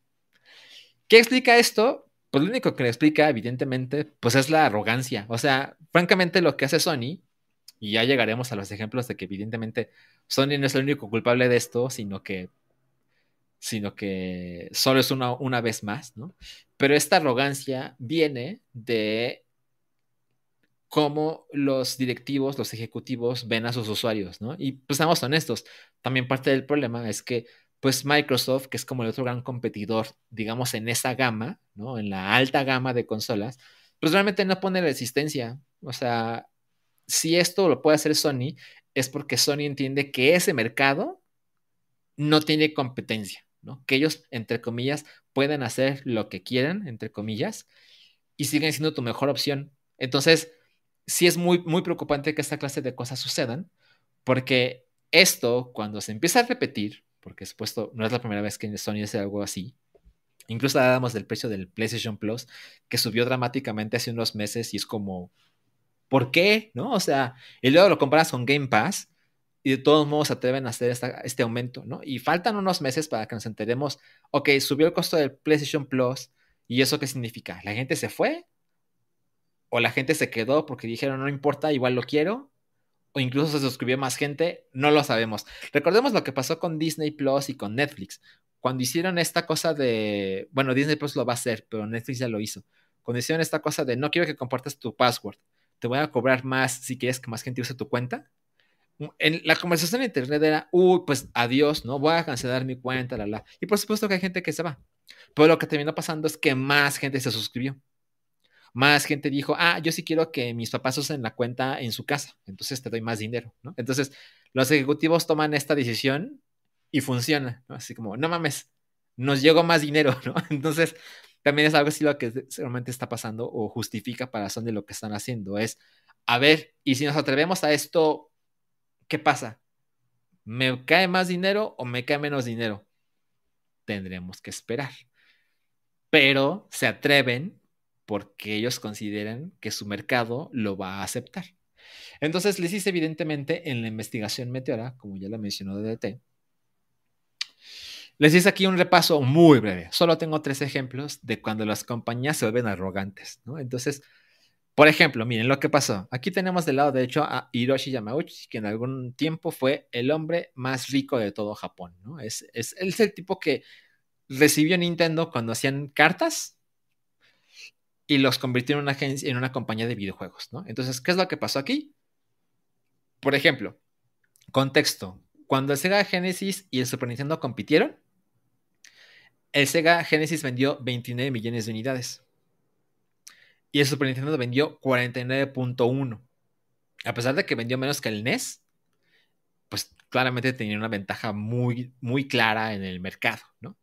¿qué explica esto? Pues lo único que le explica, evidentemente, pues es la arrogancia. O sea, francamente lo que hace Sony, y ya llegaremos a los ejemplos de que evidentemente Sony no es el único culpable de esto, sino que sino que solo es una, una vez más, ¿no? Pero esta arrogancia viene de cómo los directivos, los ejecutivos ven a sus usuarios, ¿no? Y pues seamos honestos, también parte del problema es que pues Microsoft, que es como el otro gran competidor, digamos, en esa gama, ¿no? En la alta gama de consolas, pues realmente no pone resistencia. O sea, si esto lo puede hacer Sony, es porque Sony entiende que ese mercado no tiene competencia. Que ellos, entre comillas, pueden hacer lo que quieran, entre comillas, y siguen siendo tu mejor opción. Entonces, sí es muy, muy preocupante que esta clase de cosas sucedan, porque esto, cuando se empieza a repetir, porque supuesto no es la primera vez que Sony hace algo así, incluso hablábamos del precio del PlayStation Plus, que subió dramáticamente hace unos meses y es como, ¿por qué? ¿No? O sea, y luego lo comparas con Game Pass y de todos modos atreven a hacer este aumento, ¿no? Y faltan unos meses para que nos enteremos, ok, subió el costo del PlayStation Plus, ¿y eso qué significa? ¿La gente se fue? ¿O la gente se quedó porque dijeron, no importa, igual lo quiero? ¿O incluso se suscribió más gente? No lo sabemos. Recordemos lo que pasó con Disney Plus y con Netflix. Cuando hicieron esta cosa de, bueno, Disney Plus lo va a hacer, pero Netflix ya lo hizo. Cuando hicieron esta cosa de, no quiero que compartas tu password, te voy a cobrar más si quieres que más gente use tu cuenta en la conversación en internet era, uy, pues adiós, ¿no? Voy a cancelar mi cuenta, la, la. Y por supuesto que hay gente que se va. Pero lo que terminó pasando es que más gente se suscribió. Más gente dijo, ah, yo sí quiero que mis papás usen la cuenta en su casa, entonces te doy más dinero. Entonces, los ejecutivos toman esta decisión y funciona, ¿no? Así como, no mames, nos llegó más dinero, ¿no? Entonces, también es algo así lo que realmente está pasando o justifica para Sony lo que están haciendo. Es, a ver, y si nos atrevemos a esto ¿qué pasa? ¿Me cae más dinero o me cae menos dinero? Tendremos que esperar. Pero se atreven porque ellos consideran que su mercado lo va a aceptar. Entonces les hice evidentemente en la investigación Meteora, como ya lo mencionó DDT, les hice aquí un repaso muy breve. Solo tengo tres ejemplos de cuando las compañías se vuelven arrogantes, ¿no? Entonces, por ejemplo, miren lo que pasó. Aquí tenemos del lado derecho a Hiroshi Yamauchi, que en algún tiempo fue el hombre más rico de todo Japón. ¿no? Es, es, es el tipo que recibió Nintendo cuando hacían cartas y los convirtió en una, agencia, en una compañía de videojuegos. ¿no? Entonces, ¿qué es lo que pasó aquí? Por ejemplo, contexto. cuando el Sega Genesis y el Super Nintendo compitieron, el Sega Genesis vendió 29 millones de unidades. Y el Super Nintendo vendió 49.1. A pesar de que vendió menos que el NES, pues claramente tenía una ventaja muy, muy clara en el mercado, ¿no?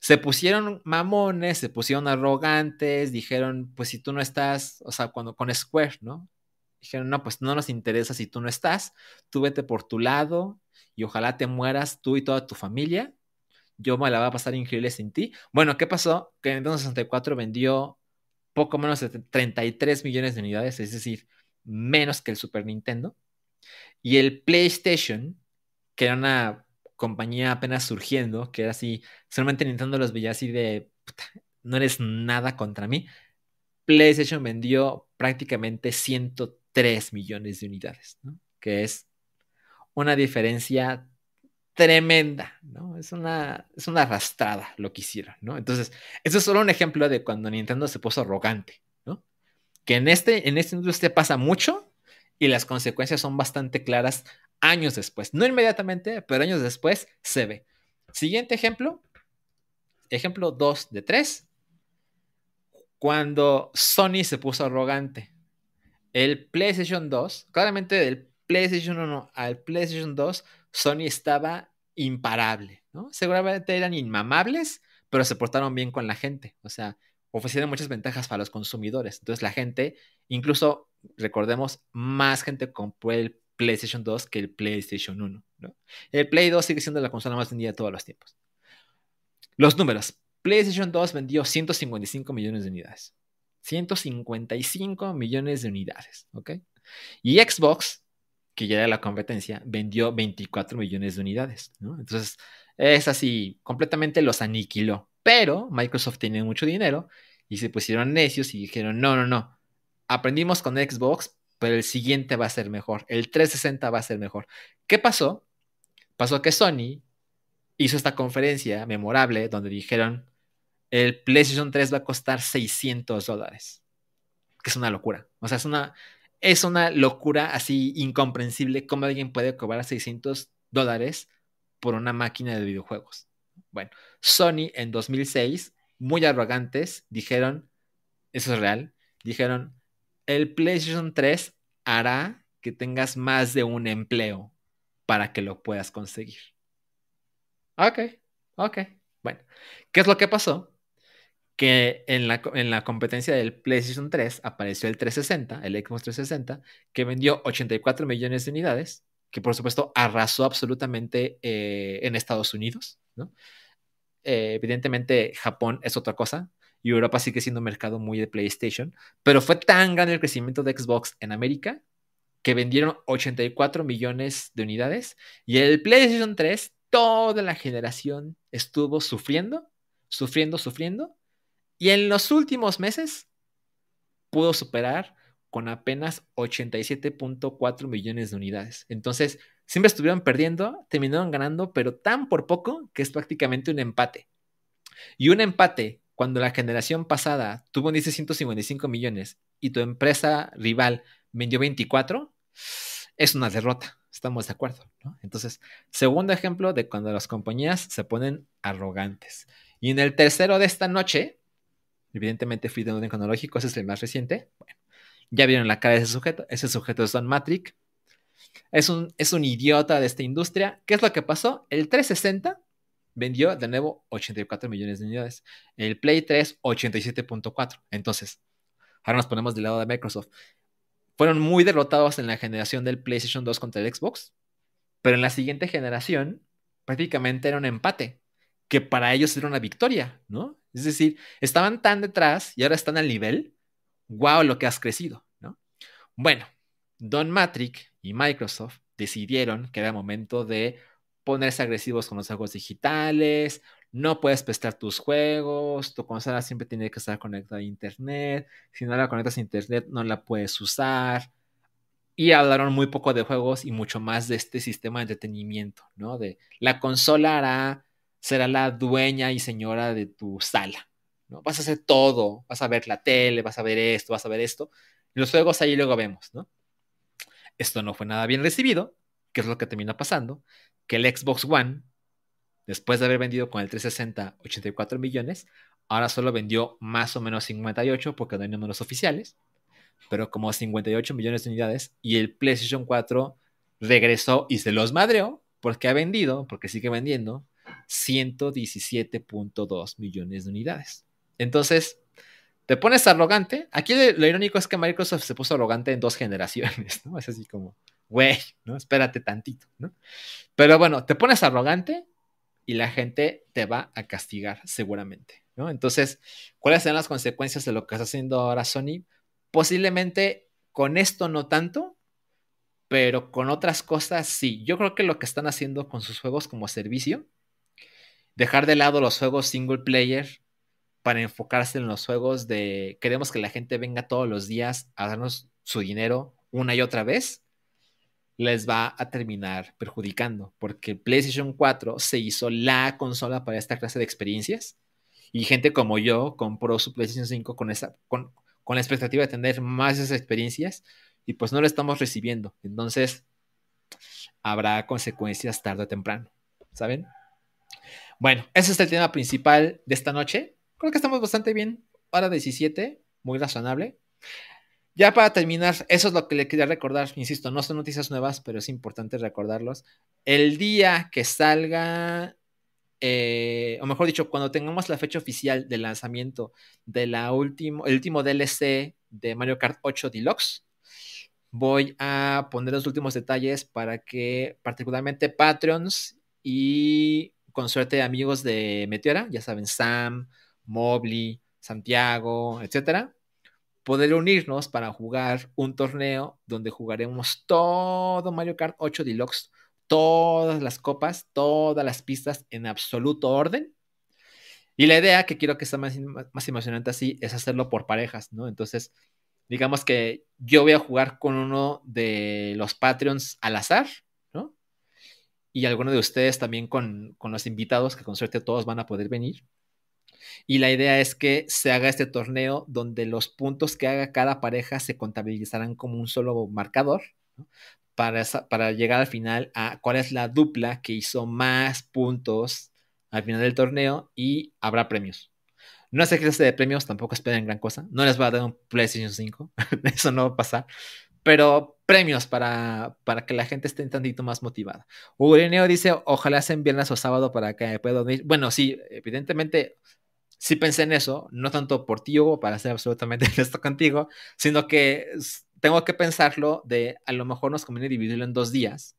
Se pusieron mamones, se pusieron arrogantes, dijeron, pues si tú no estás, o sea, cuando con Square, ¿no? Dijeron, no, pues no nos interesa si tú no estás, tú vete por tu lado y ojalá te mueras tú y toda tu familia. Yo me la voy a pasar increíble sin ti. Bueno, ¿qué pasó? Que en Nintendo 64 vendió poco menos de 33 millones de unidades, es decir, menos que el Super Nintendo. Y el PlayStation, que era una compañía apenas surgiendo, que era así, solamente Nintendo los veía así de, no eres nada contra mí. PlayStation vendió prácticamente 103 millones de unidades, ¿no? que es una diferencia tremenda, ¿no? Es una, es una arrastrada lo que hicieron, ¿no? Entonces, eso es solo un ejemplo de cuando Nintendo se puso arrogante, ¿no? Que en, este, en esta industria pasa mucho y las consecuencias son bastante claras años después. No inmediatamente, pero años después se ve. Siguiente ejemplo. Ejemplo 2 de 3. Cuando Sony se puso arrogante. El PlayStation 2, claramente del PlayStation 1 al PlayStation 2, Sony estaba imparable. Seguramente eran inmamables, pero se portaron bien con la gente. O sea, ofrecieron muchas ventajas para los consumidores. Entonces la gente, incluso recordemos, más gente compró el PlayStation 2 que el PlayStation 1. ¿no? El Play 2 sigue siendo la consola más vendida de todos los tiempos. Los números. PlayStation 2 vendió 155 millones de unidades. 155 millones de unidades, ¿ok? Y Xbox, que ya era la competencia, vendió 24 millones de unidades. Entonces, es así, completamente los aniquiló. Pero Microsoft tiene mucho dinero y se pusieron necios y dijeron, no, no, no, aprendimos con Xbox, pero el siguiente va a ser mejor, el 360 va a ser mejor. ¿Qué pasó? Pasó que Sony hizo esta conferencia memorable donde dijeron, el PlayStation 3 va a costar 600 dólares, que es una locura. O sea, es una, es una locura así incomprensible cómo alguien puede cobrar 600 dólares por una máquina de videojuegos. Bueno, Sony en 2006, muy arrogantes, dijeron, eso es real, dijeron, el PlayStation 3 hará que tengas más de un empleo para que lo puedas conseguir. Ok, ok. Bueno, ¿qué es lo que pasó? Que en la, en la competencia del PlayStation 3 apareció el 360, el Xbox 360, que vendió 84 millones de unidades, que por supuesto arrasó absolutamente eh, en Estados Unidos. ¿no? Eh, evidentemente Japón es otra cosa, y Europa sigue siendo un mercado muy de PlayStation, pero fue tan grande el crecimiento de Xbox en América que vendieron 84 millones de unidades y el PlayStation 3 toda la generación estuvo sufriendo, sufriendo, sufriendo y en los últimos meses pudo superar con apenas 87.4 millones de unidades. Entonces, siempre estuvieron perdiendo, terminaron ganando, pero tan por poco que es prácticamente un empate. Y un empate cuando la generación pasada tuvo un 155 millones y tu empresa rival vendió 24, es una derrota. Estamos de acuerdo, ¿no? Entonces, segundo ejemplo de cuando las compañías se ponen arrogantes. Y en el tercero de esta noche, evidentemente fui de orden cronológico, ese es el más reciente. Bueno, ya vieron la cara de ese sujeto. Ese sujeto es Don Matrix. Es un, es un idiota de esta industria. ¿Qué es lo que pasó? El 360 vendió de nuevo 84 millones de unidades. El Play 3, 87.4. Entonces, ahora nos ponemos del lado de Microsoft. Fueron muy derrotados en la generación del PlayStation 2 contra el Xbox, pero en la siguiente generación prácticamente era un empate, que para ellos era una victoria, ¿no? Es decir, estaban tan detrás y ahora están al nivel. ¡Wow! Lo que has crecido, ¿no? Bueno, Don Matrix y Microsoft decidieron que era momento de ponerse agresivos con los juegos digitales, no puedes prestar tus juegos, tu consola siempre tiene que estar conectada a internet, si no la conectas a internet no la puedes usar. Y hablaron muy poco de juegos y mucho más de este sistema de entretenimiento, ¿no? De la consola hará, será la dueña y señora de tu sala, ¿no? Vas a hacer todo, vas a ver la tele, vas a ver esto, vas a ver esto. los juegos ahí luego vemos, ¿no? Esto no fue nada bien recibido, que es lo que termina pasando, que el Xbox One, después de haber vendido con el 360 84 millones, ahora solo vendió más o menos 58 porque no hay números oficiales, pero como 58 millones de unidades y el PlayStation 4 regresó y se los madreó porque ha vendido, porque sigue vendiendo 117.2 millones de unidades. Entonces, te pones arrogante. Aquí lo, irónico es que Microsoft se puso arrogante en dos generaciones, ¿no? Es así como, güey, ¿no? Espérate tantito, ¿no? Pero bueno, te pones arrogante y la gente te va a castigar seguramente, ¿no? Entonces, ¿cuáles serán las consecuencias de lo que está haciendo ahora Sony? Posiblemente con esto no tanto, pero con otras cosas sí. Yo creo que lo que están haciendo con sus juegos como servicio, dejar de lado los juegos single player para enfocarse en los juegos de queremos que la gente venga todos los días a darnos su dinero una y otra vez, les va a terminar perjudicando, porque PlayStation 4 se hizo la consola para esta clase de experiencias y gente como yo compró su PlayStation 5 con, esa, con, con la expectativa de tener más esas experiencias y pues no lo estamos recibiendo. Entonces, habrá consecuencias tarde o temprano, ¿saben? Bueno, ese es el tema principal de esta noche. Creo que estamos bastante bien. Hora 17, muy razonable. Ya para terminar, eso es lo que le quería recordar. Insisto, no son noticias nuevas, pero es importante recordarlos. El día que salga, eh, o mejor dicho, cuando tengamos la fecha oficial de lanzamiento de la último, el último DLC de Mario Kart 8 Deluxe, voy a poner los últimos detalles para que particularmente Patreons y con suerte amigos de Meteora, ya saben, Sam, Mobley, Santiago, etcétera, poder unirnos para jugar un torneo donde jugaremos todo Mario Kart 8 Deluxe, todas las copas, todas las pistas en absoluto orden. Y la idea que quiero que sea más, más emocionante así es hacerlo por parejas, ¿no? Entonces, digamos que yo voy a jugar con uno de los Patreons al azar, ¿no? Y alguno de ustedes también con, con los invitados, que con suerte todos van a poder venir. Y la idea es que se haga este torneo donde los puntos que haga cada pareja se contabilizarán como un solo marcador para, para llegar al final a cuál es la dupla que hizo más puntos al final del torneo y habrá premios. No sé qué clase de premios, tampoco esperen gran cosa. No les va a dar un PlayStation 5, eso no va a pasar. Pero premios para, para que la gente esté un tantito más motivada. Ureneo dice, ojalá sean viernes o sábado para que pueda dormir. Bueno, sí, evidentemente sí pensé en eso, no tanto por ti, o para ser absolutamente honesto contigo, sino que tengo que pensarlo de a lo mejor nos conviene dividirlo en dos días,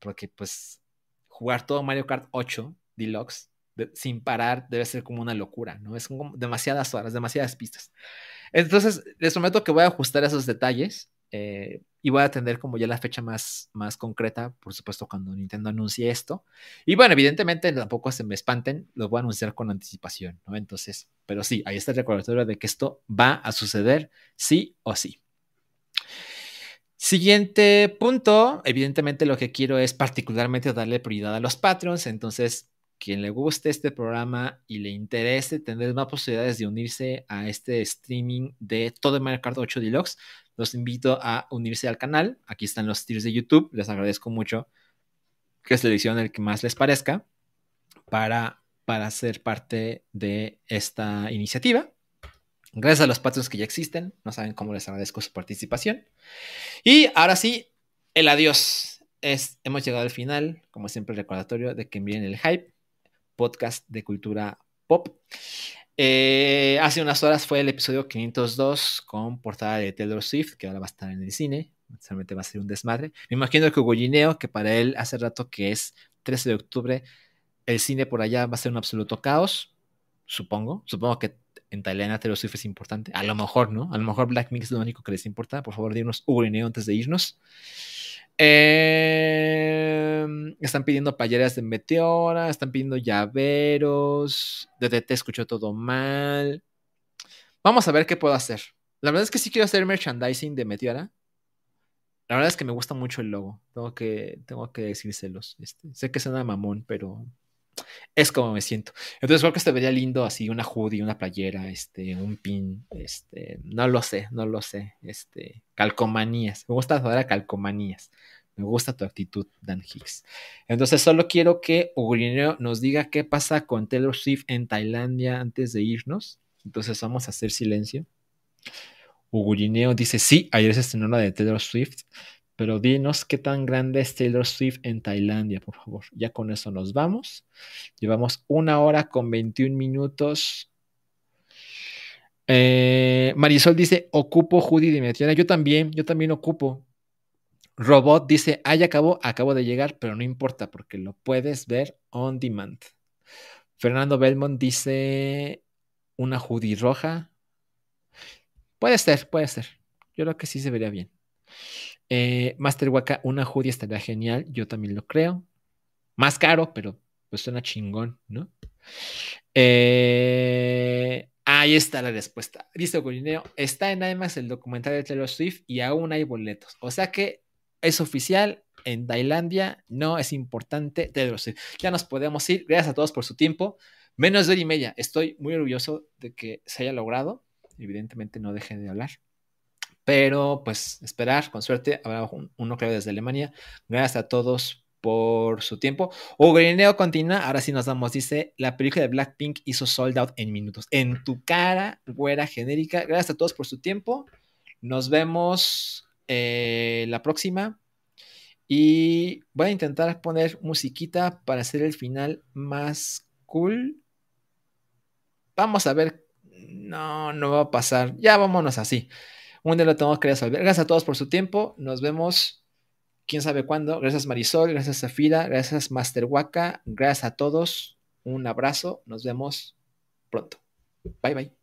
porque pues jugar todo Mario Kart 8 Deluxe sin parar debe ser como una locura, ¿no? Es como demasiadas horas, demasiadas pistas. Entonces, les prometo que voy a ajustar esos detalles eh, y voy a tener como ya la fecha más, más concreta, por supuesto, cuando Nintendo anuncie esto. Y bueno, evidentemente tampoco se me espanten, lo voy a anunciar con anticipación, ¿no? Entonces, pero sí, ahí está el recordatorio de que esto va a suceder sí o sí. Siguiente punto, evidentemente lo que quiero es particularmente darle prioridad a los patrons, entonces quien le guste este programa y le interese tener más posibilidades de unirse a este streaming de todo Mario Kart 8 Deluxe, los invito a unirse al canal. Aquí están los tiers de YouTube. Les agradezco mucho que seleccionen el que más les parezca para, para ser parte de esta iniciativa. Gracias a los patrons que ya existen. No saben cómo les agradezco su participación. Y ahora sí, el adiós. Es, hemos llegado al final, como siempre, el recordatorio de que envíen el hype podcast de cultura pop. Eh, hace unas horas fue el episodio 502 con portada de Taylor Swift, que ahora va a estar en el cine. Realmente va a ser un desmadre. Me imagino que Hugo que para él hace rato que es 13 de octubre, el cine por allá va a ser un absoluto caos. Supongo. Supongo que en Tailandia Taylor Swift es importante. A lo mejor, ¿no? A lo mejor Black Mix es lo único que les importa. Por favor, dinos Hugo antes de irnos. Em, están pidiendo playeras de Meteora, están pidiendo llaveros. DDT escuchó todo mal. Vamos a ver qué puedo hacer. La verdad es que sí quiero hacer merchandising de Meteora. La verdad es que me gusta mucho el logo. Tengo que, tengo que decírselos. Este, sé que suena mamón, pero es como me siento. Entonces creo que vería lindo así, una hoodie, una playera, este, un pin, este, no lo sé, no lo sé, este, calcomanías. Me gusta a calcomanías. Me gusta tu actitud, Dan Hicks. Entonces, solo quiero que Ugrineo nos diga qué pasa con Taylor Swift en Tailandia antes de irnos. Entonces, vamos a hacer silencio. Ugurineo dice: Sí, ayer se estrenó la de Taylor Swift, pero dinos qué tan grande es Taylor Swift en Tailandia, por favor. Ya con eso nos vamos. Llevamos una hora con 21 minutos. Eh, Marisol dice: Ocupo Judy Dimetiana. Yo también, yo también ocupo. Robot dice, ya acabó, acabo de llegar, pero no importa porque lo puedes ver on demand. Fernando Belmont dice, una hoodie roja. Puede ser, puede ser. Yo creo que sí se vería bien. Eh, Master Waka, una hoodie estaría genial. Yo también lo creo. Más caro, pero pues suena chingón, ¿no? Eh, ahí está la respuesta. Dice Golineo, está en IMAX el documental de Taylor Swift y aún hay boletos. O sea que es oficial en Tailandia, no es importante, Taylor Swift. Ya nos podemos ir. Gracias a todos por su tiempo. Menos de hora y media. Estoy muy orgulloso de que se haya logrado. Evidentemente no deje de hablar. Pero pues esperar, con suerte, habrá uno clave desde Alemania. Gracias a todos por su tiempo. Ugrineo continúa, ahora sí nos damos, dice, la película de Blackpink hizo sold out en minutos. En tu cara, güera genérica. Gracias a todos por su tiempo. Nos vemos eh, la próxima. Y voy a intentar poner musiquita para hacer el final más cool. Vamos a ver. No, no va a pasar. Ya vámonos así. Un día lo tengo que resolver. Gracias a todos por su tiempo. Nos vemos quién sabe cuándo. Gracias Marisol, gracias Zafira, gracias Master Waka. Gracias a todos. Un abrazo. Nos vemos pronto. Bye bye.